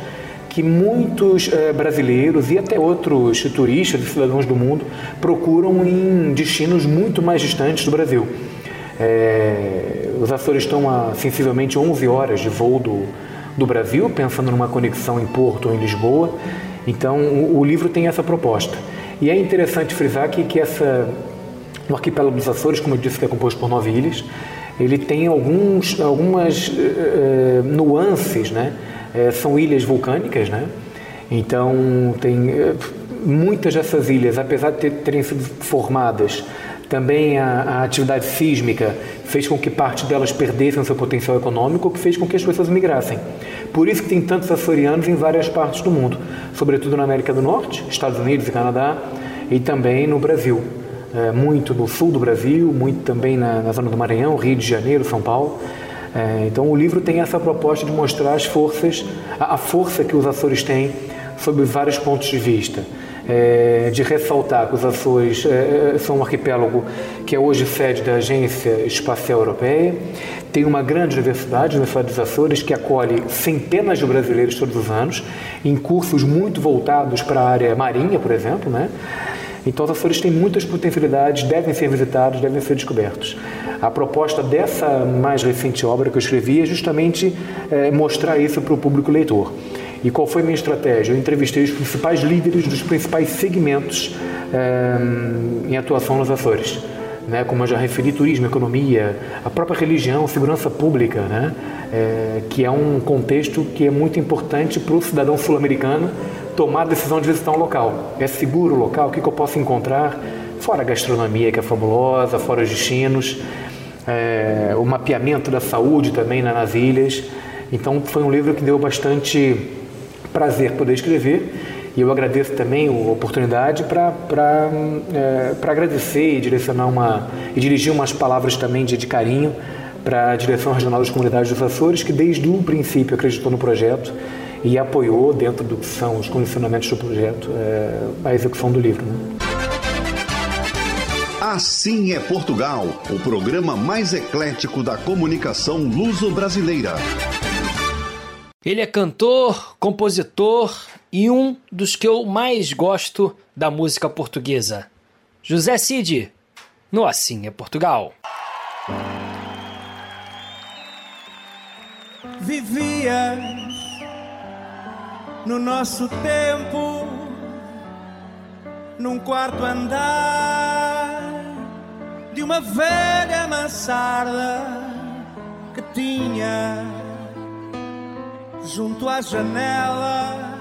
que muitos eh, brasileiros e até outros turistas e cidadãos do mundo procuram em destinos muito mais distantes do Brasil. Eh, os Açores estão a sensivelmente 11 horas de voo do, do Brasil, pensando numa conexão em Porto ou em Lisboa. Então, o, o livro tem essa proposta. E é interessante frisar que, que essa, o arquipélago dos Açores, como eu disse, que é composto por nove ilhas, ele tem alguns, algumas eh, nuances, né? Eh, são ilhas vulcânicas, né? Então, tem eh, muitas dessas ilhas, apesar de ter, terem sido formadas, também a, a, atividade sísmica fez com que parte delas perdessem seu potencial econômico, o que fez com que as pessoas migrassem. Por isso que tem tantos açorianos em várias partes do mundo, sobretudo na América do Norte, Estados Unidos e Canadá, e também no Brasil. É, muito no sul do Brasil, muito também na, na zona do Maranhão, Rio de Janeiro, São Paulo. É, então o livro tem essa proposta de mostrar as forças, a, a força que os Açores têm sob vários pontos de vista. É, de ressaltar que os Açores é, são um arquipélago que é hoje sede da Agência Espacial Europeia, tem uma grande universidade, a Universidade dos Açores, que acolhe centenas de brasileiros todos os anos, em cursos muito voltados para a área marinha, por exemplo, né? Então, os Açores têm muitas potencialidades, devem ser visitados, devem ser descobertos. A proposta dessa mais recente obra que eu escrevi é justamente é, mostrar isso para o público leitor. E qual foi a minha estratégia? Eu entrevistei os principais líderes dos principais segmentos é, em atuação nos Açores. Né, como eu já referi, turismo, economia, a própria religião, segurança pública, né, é, que é um contexto que é muito importante para o cidadão sul-americano tomar a decisão de visitar um local. É seguro o local? O que, que eu posso encontrar? Fora a gastronomia, que é fabulosa, fora os destinos, é, o mapeamento da saúde também nas ilhas. Então, foi um livro que deu bastante prazer poder escrever e eu agradeço também a oportunidade para é, agradecer e direcionar uma e dirigir umas palavras também de, de carinho para a direção regional das comunidades dos Açores que desde o princípio acreditou no projeto e apoiou dentro do que são os condicionamentos do projeto é, a execução do livro. Né?
Assim é Portugal, o programa mais eclético da comunicação luso-brasileira.
Ele é cantor, compositor e um dos que eu mais gosto da música portuguesa. José Cid, no Assim é Portugal.
Vivias no nosso tempo, num quarto andar uma velha mansarda que tinha junto à janela,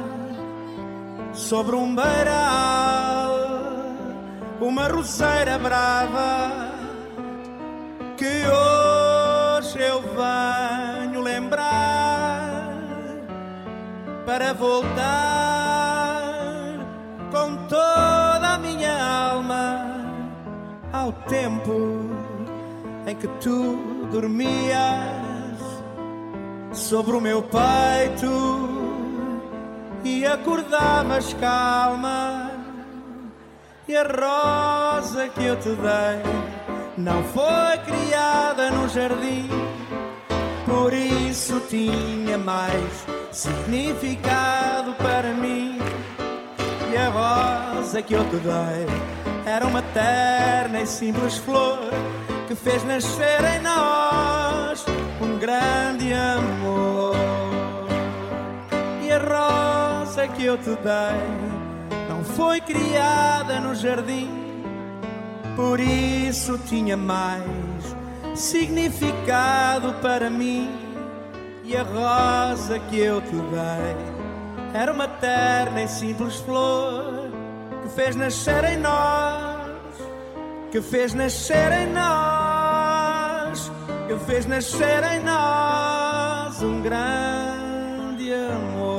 sobre um beiral, uma roseira brava que hoje eu venho lembrar para voltar ao tempo em que tu dormias sobre o meu peito e acordavas calma. E a rosa que eu te dei não foi criada no jardim, por isso tinha mais significado para mim. E a rosa que eu te dei era uma terna e simples flor que fez nascer em nós um grande amor. E a rosa que eu te dei não foi criada no jardim, por isso tinha mais significado para mim. E a rosa que eu te dei era uma terna e simples flor que fez nascer em nós, que fez nascer em nós, que fez nascer em nós um grande amor.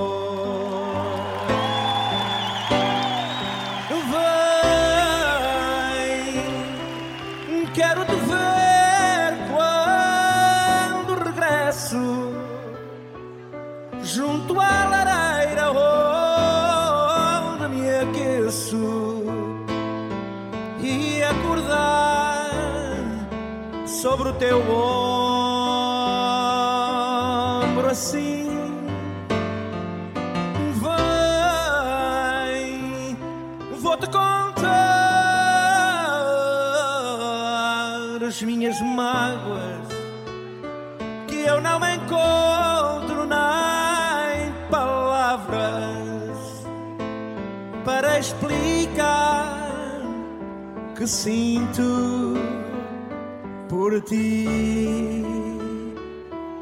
Vem, quero te ver quando regresso junto à sobre o teu ombro assim. Vem, vou-te contar as minhas mágoas que eu não encontro nem palavras para explicar que sinto por ti,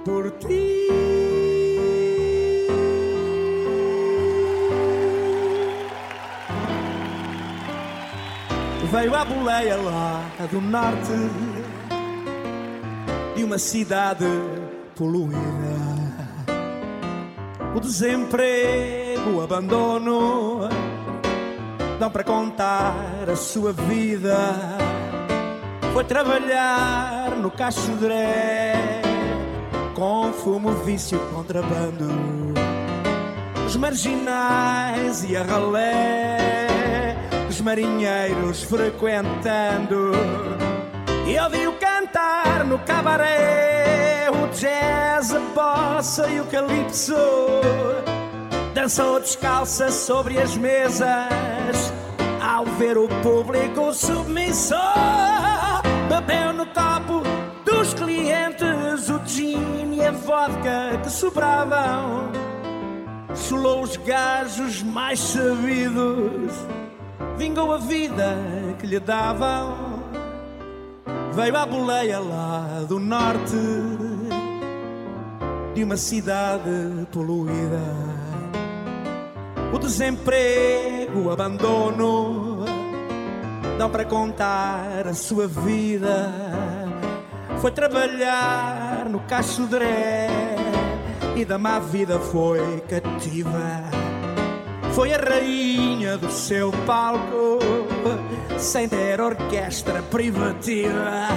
por ti. Veio a boleia lá do norte de uma cidade poluída. O desemprego, o abandono, dão para contar a sua vida. Foi trabalhar no Cachodré, com fumo, vício, contrabando. Os marginais e a ralé, os marinheiros frequentando. E ouviu cantar no cabaré o jazz, a bossa e o calypso. Dançou descalça sobre as mesas ao ver o público submisso. Bebeu no copo dos clientes o gin e a vodka que sobravam. Chulou os gajos mais sabidos, vingou a vida que lhe davam. Veio à boleia lá do norte de uma cidade poluída. O desemprego, o abandono, dão para contar a sua vida. Foi trabalhar no Cachodré e da má vida foi cativa. Foi a rainha do seu palco, sem ter orquestra privativa.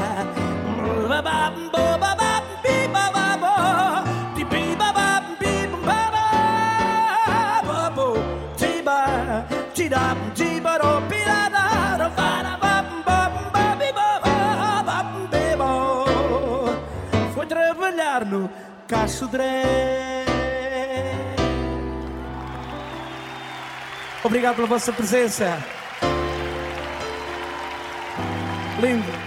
No Cachodré. Obrigado pela vossa presença. Lindo.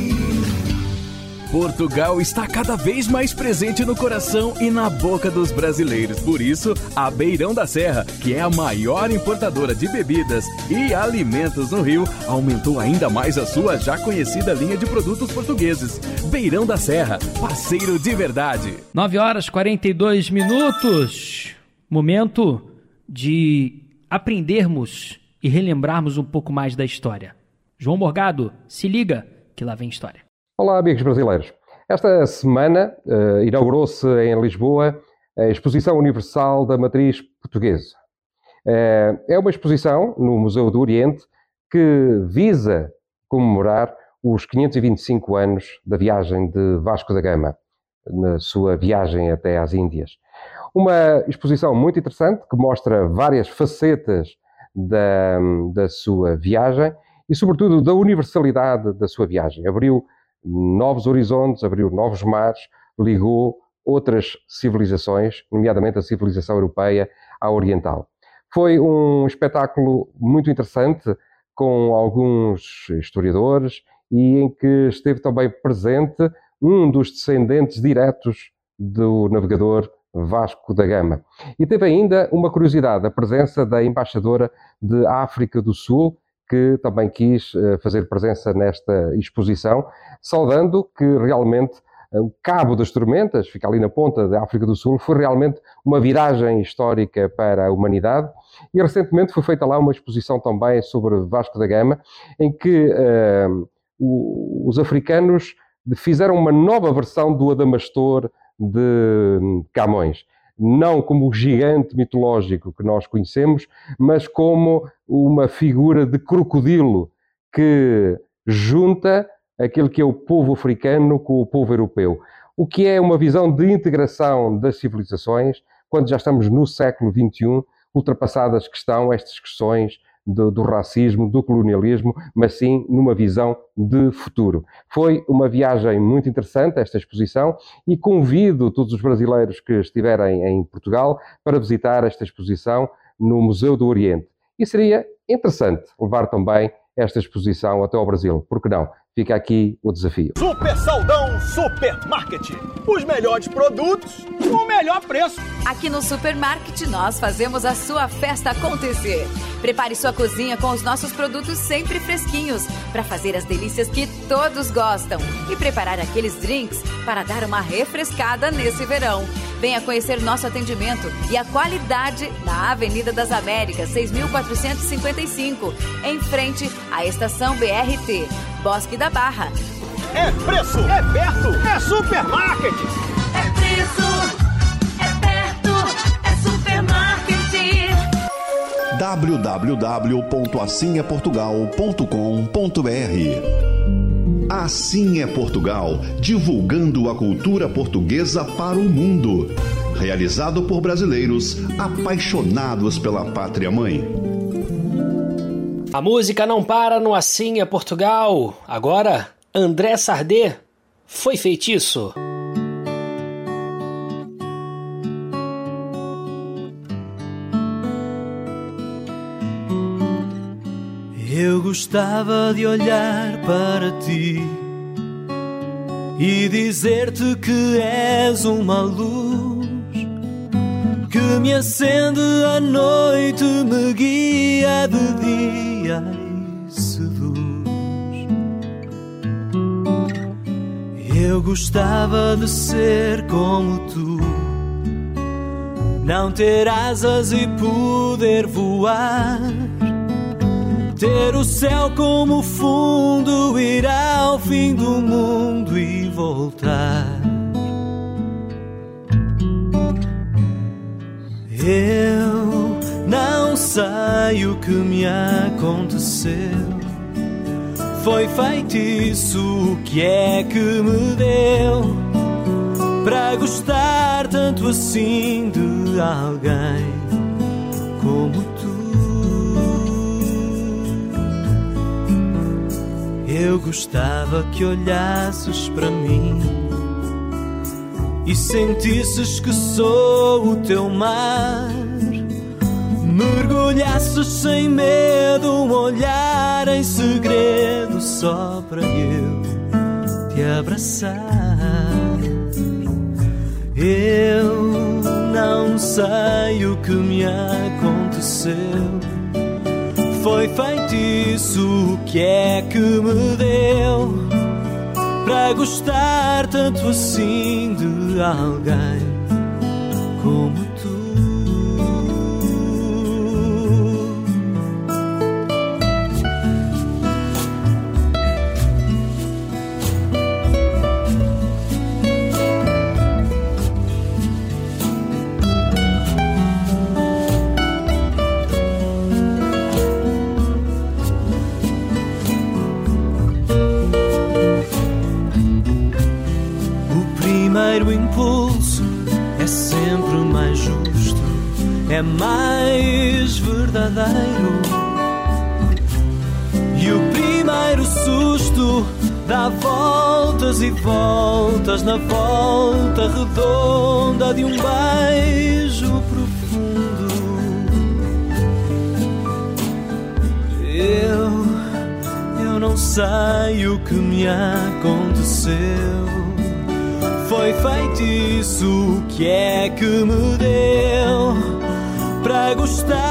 Portugal está cada vez mais presente no coração e na boca dos brasileiros. Por isso, a Beirão da Serra, que é a maior importadora de bebidas e alimentos no Rio, aumentou ainda mais a sua já conhecida linha de produtos portugueses. Beirão da Serra, parceiro de verdade.
9 horas 42 minutos. Momento de aprendermos e relembrarmos um pouco mais da história. João Morgado, se liga que lá vem história.
Olá, amigos brasileiros. Esta semana uh, inaugurou-se em Lisboa a Exposição Universal da Matriz Portuguesa. Uh, é uma exposição no Museu do Oriente que visa comemorar os 525 anos da viagem de Vasco da Gama, na sua viagem até às Índias. Uma exposição muito interessante que mostra várias facetas da, da sua viagem e, sobretudo, da universalidade da sua viagem. Abriu novos horizontes, abriu novos mares, ligou outras civilizações, nomeadamente a civilização europeia à oriental. Foi um espetáculo muito interessante, com alguns historiadores, e em que esteve também presente um dos descendentes diretos do navegador Vasco da Gama. E teve ainda uma curiosidade, a presença da embaixadora de África do Sul, que também quis uh, fazer presença nesta exposição, saudando que realmente uh, o Cabo das Tormentas, fica ali na ponta da África do Sul, foi realmente uma viragem histórica para a humanidade. E recentemente foi feita lá uma exposição também sobre Vasco da Gama, em que uh, o, os africanos fizeram uma nova versão do Adamastor de Camões não como o gigante mitológico que nós conhecemos, mas como uma figura de crocodilo que junta aquele que é o povo africano com o povo europeu. O que é uma visão de integração das civilizações, quando já estamos no século XXI, ultrapassadas que estão estas questões do, do, racismo, do colonialismo, mas sim numa visão de futuro. Foi uma viagem muito interessante esta exposição e convido todos os brasileiros que estiverem em Portugal para visitar esta exposição no Museu do Oriente. E seria interessante levar também esta exposição até ao Brasil, por que não? Fica aqui o desafio.
Super Saldão Supermarket. Os melhores produtos, o melhor preço.
Aqui no Supermarket nós fazemos a sua festa acontecer. Prepare sua cozinha com os nossos produtos sempre fresquinhos para fazer as delícias que todos gostam e preparar aqueles drinks para dar uma refrescada nesse verão. Venha conhecer nosso atendimento e a qualidade na Avenida das Américas, 6455, em frente à estação BRT, Bosque da Barra.
É preço, é perto, é supermarket.
É preço, é perto, é supermarket.
www.assimhaportugal.com.br Assim é Portugal, divulgando a cultura portuguesa para o mundo. Realizado por brasileiros apaixonados pela pátria mãe.
A música não para no Assim é Portugal. Agora, André Sardê foi feitiço.
Eu gostava de olhar para ti e dizer-te que és uma luz que me acende à noite, me guia de dia e seduz. Eu gostava de ser como tu, não ter asas e poder voar ter o céu como fundo, ir ao fim do mundo e voltar. Eu não sei o que me aconteceu. Foi feitiço o que é que me deu. para gostar tanto assim de alguém como tu. Eu gostava que olhasses para mim e sentisses que sou o teu mar. Mergulhasses sem medo, um olhar em segredo só para eu te abraçar. Eu não sei o que me aconteceu. Foi feitiço, o que é que me deu para gostar tanto assim de alguém como verdadeiro. E o primeiro susto dá voltas e voltas na volta redonda de um beijo profundo. Eu, eu não sei o que me aconteceu. Foi feitiço, que é que me deu para gostar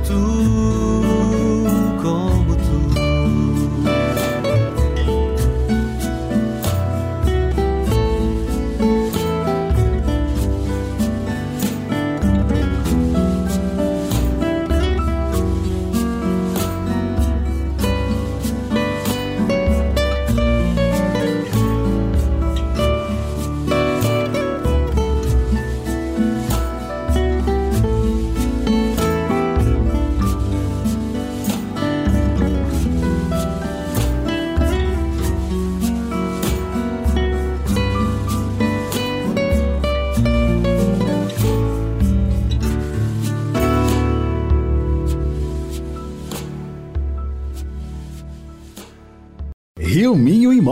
tu,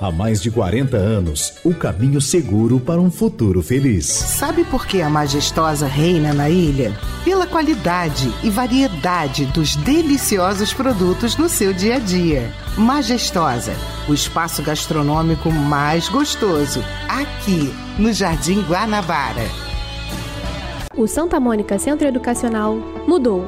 Há mais de 40 anos, o caminho seguro para um futuro feliz.
Sabe por que a majestosa reina na ilha? Pela qualidade e variedade dos deliciosos produtos no seu dia a dia. Majestosa, o espaço gastronômico mais gostoso, aqui no Jardim Guanabara.
O Santa Mônica Centro Educacional mudou.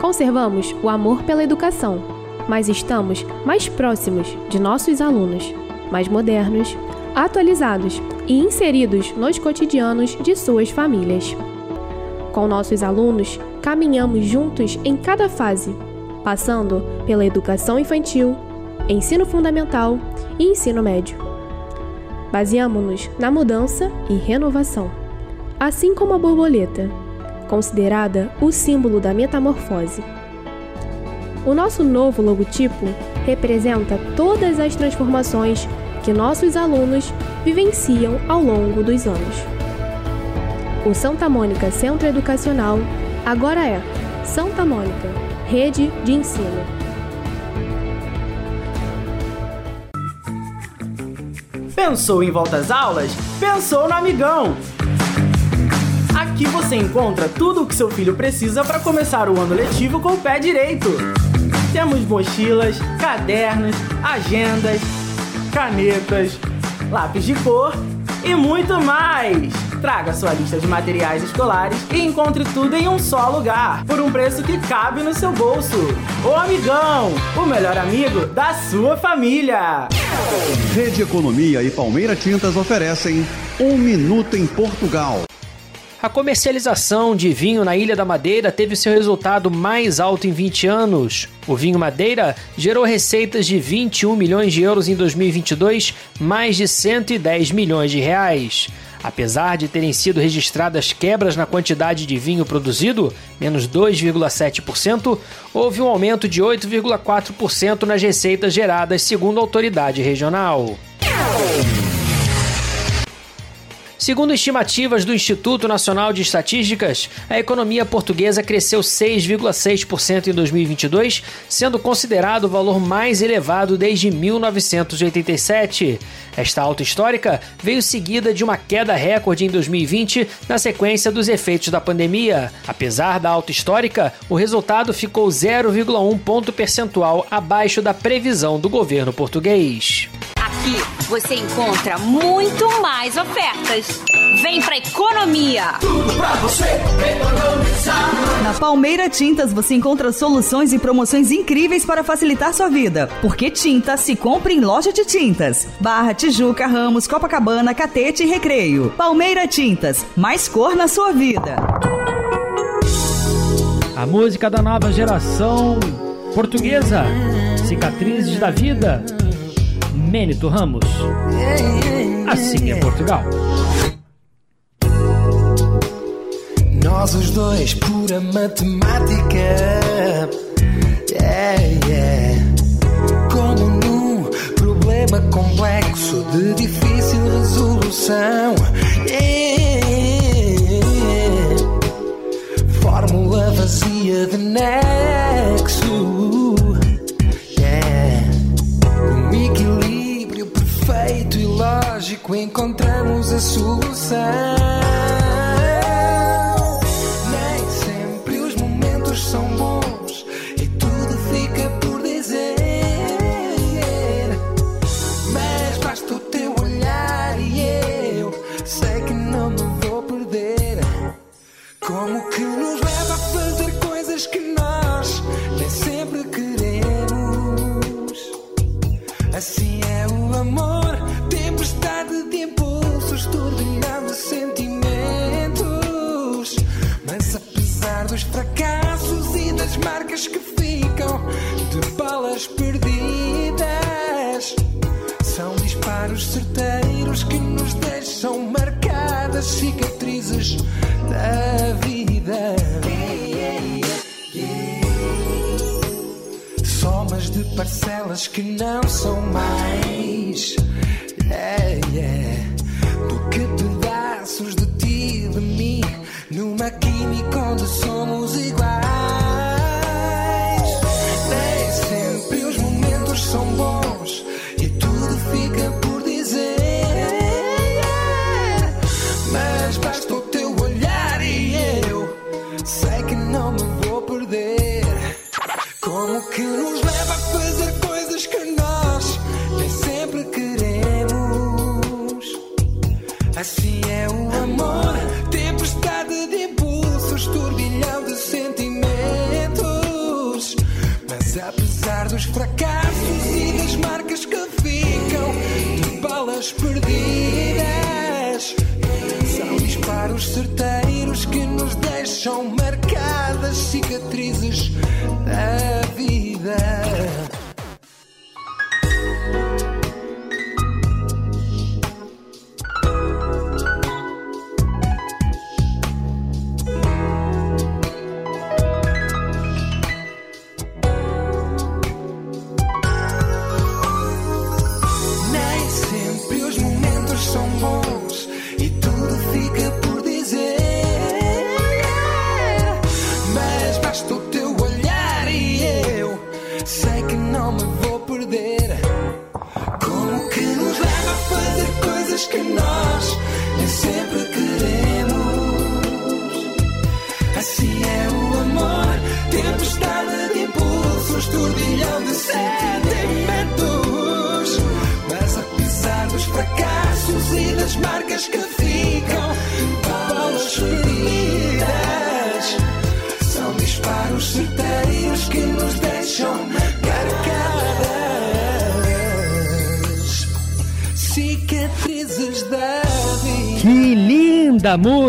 Conservamos o amor pela educação, mas estamos mais próximos de nossos alunos, mais modernos, atualizados e inseridos nos cotidianos de suas famílias. Com nossos alunos, caminhamos juntos em cada fase, passando pela educação infantil, ensino fundamental e ensino médio. Baseamos-nos na mudança e renovação, assim como a borboleta, considerada o símbolo da metamorfose. O nosso novo logotipo representa todas as transformações que nossos alunos vivenciam ao longo dos anos. O Santa Mônica Centro Educacional agora é Santa Mônica Rede de Ensino.
Pensou em volta às aulas? Pensou no Amigão! Aqui você encontra tudo o que seu filho precisa para começar o ano letivo com o pé direito. Temos mochilas, cadernos, agendas, canetas, lápis de cor e muito mais. Traga sua lista de materiais escolares e encontre tudo em um só lugar, por um preço que cabe no seu bolso. O Amigão, o melhor amigo da sua família.
Rede Economia e Palmeira Tintas oferecem Um Minuto em Portugal.
A comercialização de vinho na Ilha da Madeira teve seu resultado mais alto em 20 anos. O vinho Madeira gerou receitas de 21 milhões de euros em 2022, mais de 110 milhões de reais. Apesar de terem sido registradas quebras na quantidade de vinho produzido, menos 2,7%, houve um aumento de 8,4% nas receitas geradas, segundo a autoridade regional. Segundo estimativas do Instituto Nacional de Estatísticas, a economia portuguesa cresceu 6,6% em 2022, sendo considerado o valor mais elevado desde 1987. Esta alta histórica veio seguida de uma queda recorde em 2020 na sequência dos efeitos da pandemia. Apesar da alta histórica, o resultado ficou 0,1 ponto percentual abaixo da previsão do governo português.
Aqui você encontra muito mais ofertas. Vem pra economia! Tudo pra você economizar.
Na Palmeira Tintas você encontra soluções e promoções incríveis para facilitar sua vida. Porque tinta se compra em loja de tintas. Barra, Tijuca, Ramos, Copacabana, Catete e Recreio. Palmeira Tintas, mais cor na sua vida.
A música da nova geração portuguesa, Cicatrizes da Vida, Mênito Ramos. Assim é Portugal.
Nós os dois, pura matemática. Yeah, yeah. Como num problema complexo de difícil resolução. Yeah. Fórmula vazia de nexo. Lógico encontramos a solução. Parcelas que não são mais. Yeah, yeah, do que pedaços de ti e de mim numa química onde somos perdidas,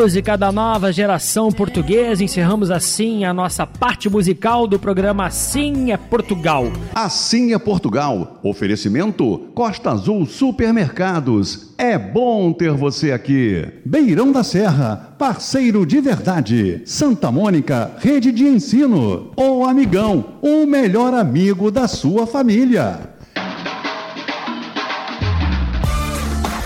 música da nova geração portuguesa. Encerramos assim a nossa parte musical do programa Assim é Portugal.
Assim é Portugal. Oferecimento Costa Azul Supermercados. É bom ter você aqui.
Beirão da Serra, parceiro de verdade. Santa Mônica, rede de ensino. O Amigão, o melhor amigo da sua família.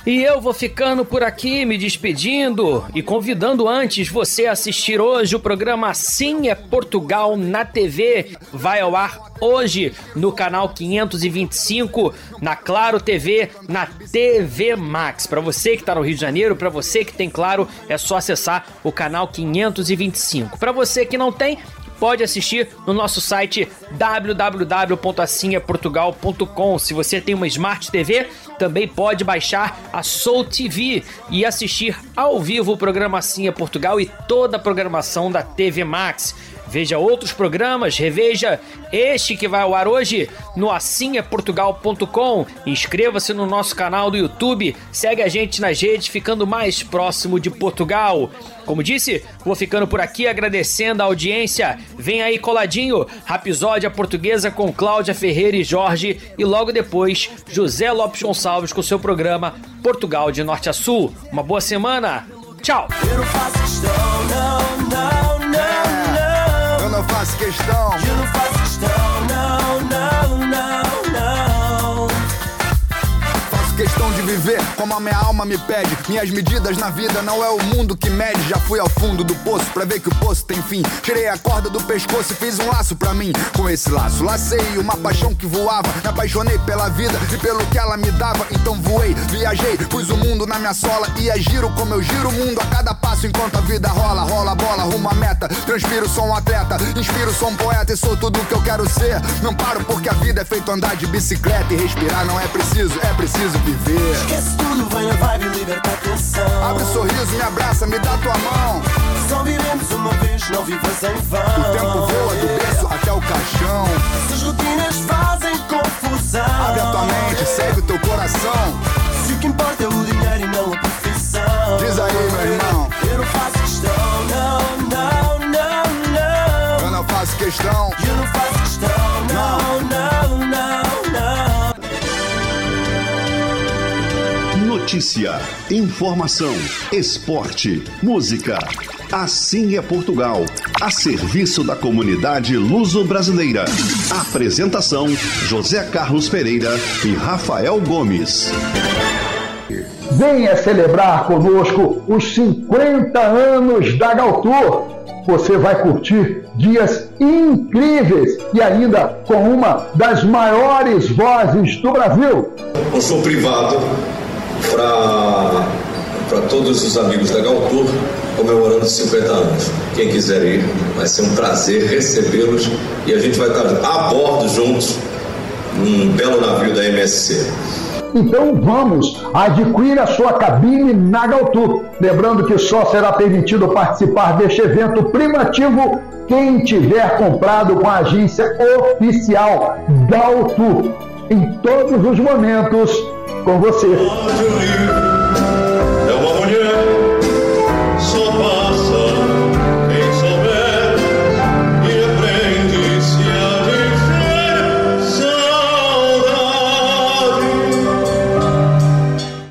E eu vou ficando por aqui, me despedindo e convidando antes você a assistir hoje o programa Assim é Portugal na TV. Vai ao ar hoje no canal 525, na Claro TV, na TV Max. Para você que está no Rio de Janeiro, para você que tem Claro, é só acessar o canal 525. Para você que não tem, pode assistir no nosso site www.assinhaportugal.com. Se você tem uma Smart TV, também pode baixar a Soul TV e assistir ao vivo o programa é Portugal e toda a programação da TV Max. Veja outros programas, reveja este que vai ao ar hoje no assinhaportugal.com. Inscreva-se no nosso canal do YouTube, segue a gente nas redes, ficando mais próximo de Portugal. Como disse, vou ficando por aqui agradecendo a audiência. Vem aí coladinho, Rapisódia Portuguesa com Cláudia Ferreira e Jorge e logo depois José Lopes Gonçalves com seu programa Portugal de Norte a Sul. Uma boa semana. Tchau.
Faço questão.
Eu não faço questão.
Não, não, não.
Questão de viver como a minha alma me pede. Minhas medidas na vida não é o mundo que mede. Já fui ao fundo do poço pra ver que o poço tem fim. Tirei a corda do pescoço e fiz um laço pra mim. Com esse laço, lacei uma paixão que voava. Me apaixonei pela vida e pelo que ela me dava. Então voei, viajei, pus o mundo na minha sola. E é giro como eu giro o mundo a cada passo enquanto a vida rola. Rola bola, rumo à meta. Transpiro, sou um atleta. Inspiro, sou um poeta e sou tudo o que eu quero ser. Não paro porque a vida é feito andar de bicicleta e respirar não é preciso, é preciso viver.
Esquece tudo, vem a vibe e liberta a tensão.
Abre o sorriso, me abraça, me dá tua mão.
Só vivemos uma vez, não vivas em vão.
O tempo voa do berço até o caixão.
Essas rotinas fazem confusão.
Abre a tua mente, segue o teu coração.
Se o que importa é o dinheiro e não a profissão.
Diz aí, meu irmão.
Eu não faço questão, não, não, não, não.
Eu não faço questão.
Notícia, informação, esporte, música. Assim é Portugal, a serviço da comunidade luso-brasileira. Apresentação: José Carlos Pereira e Rafael Gomes.
Venha celebrar conosco os 50 anos da Galtour. Você vai curtir dias incríveis e ainda com uma das maiores vozes do Brasil.
um show privado para todos os amigos da Galtour comemorando 50 anos. Quem quiser ir, vai ser um prazer recebê-los e a gente vai estar a bordo juntos num belo navio da MSC.
Então vamos, adquira sua cabine na Galtour. Lembrando que só será permitido participar deste evento privativo quem tiver comprado com a agência oficial Galtour. Em todos os momentos, com você.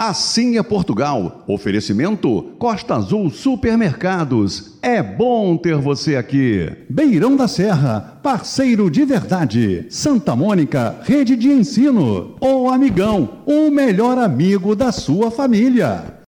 Assim é Portugal. Oferecimento Costa Azul Supermercados. É bom ter você aqui.
Beirão da Serra, parceiro de verdade. Santa Mônica, rede de ensino. O Amigão, o melhor amigo da sua família.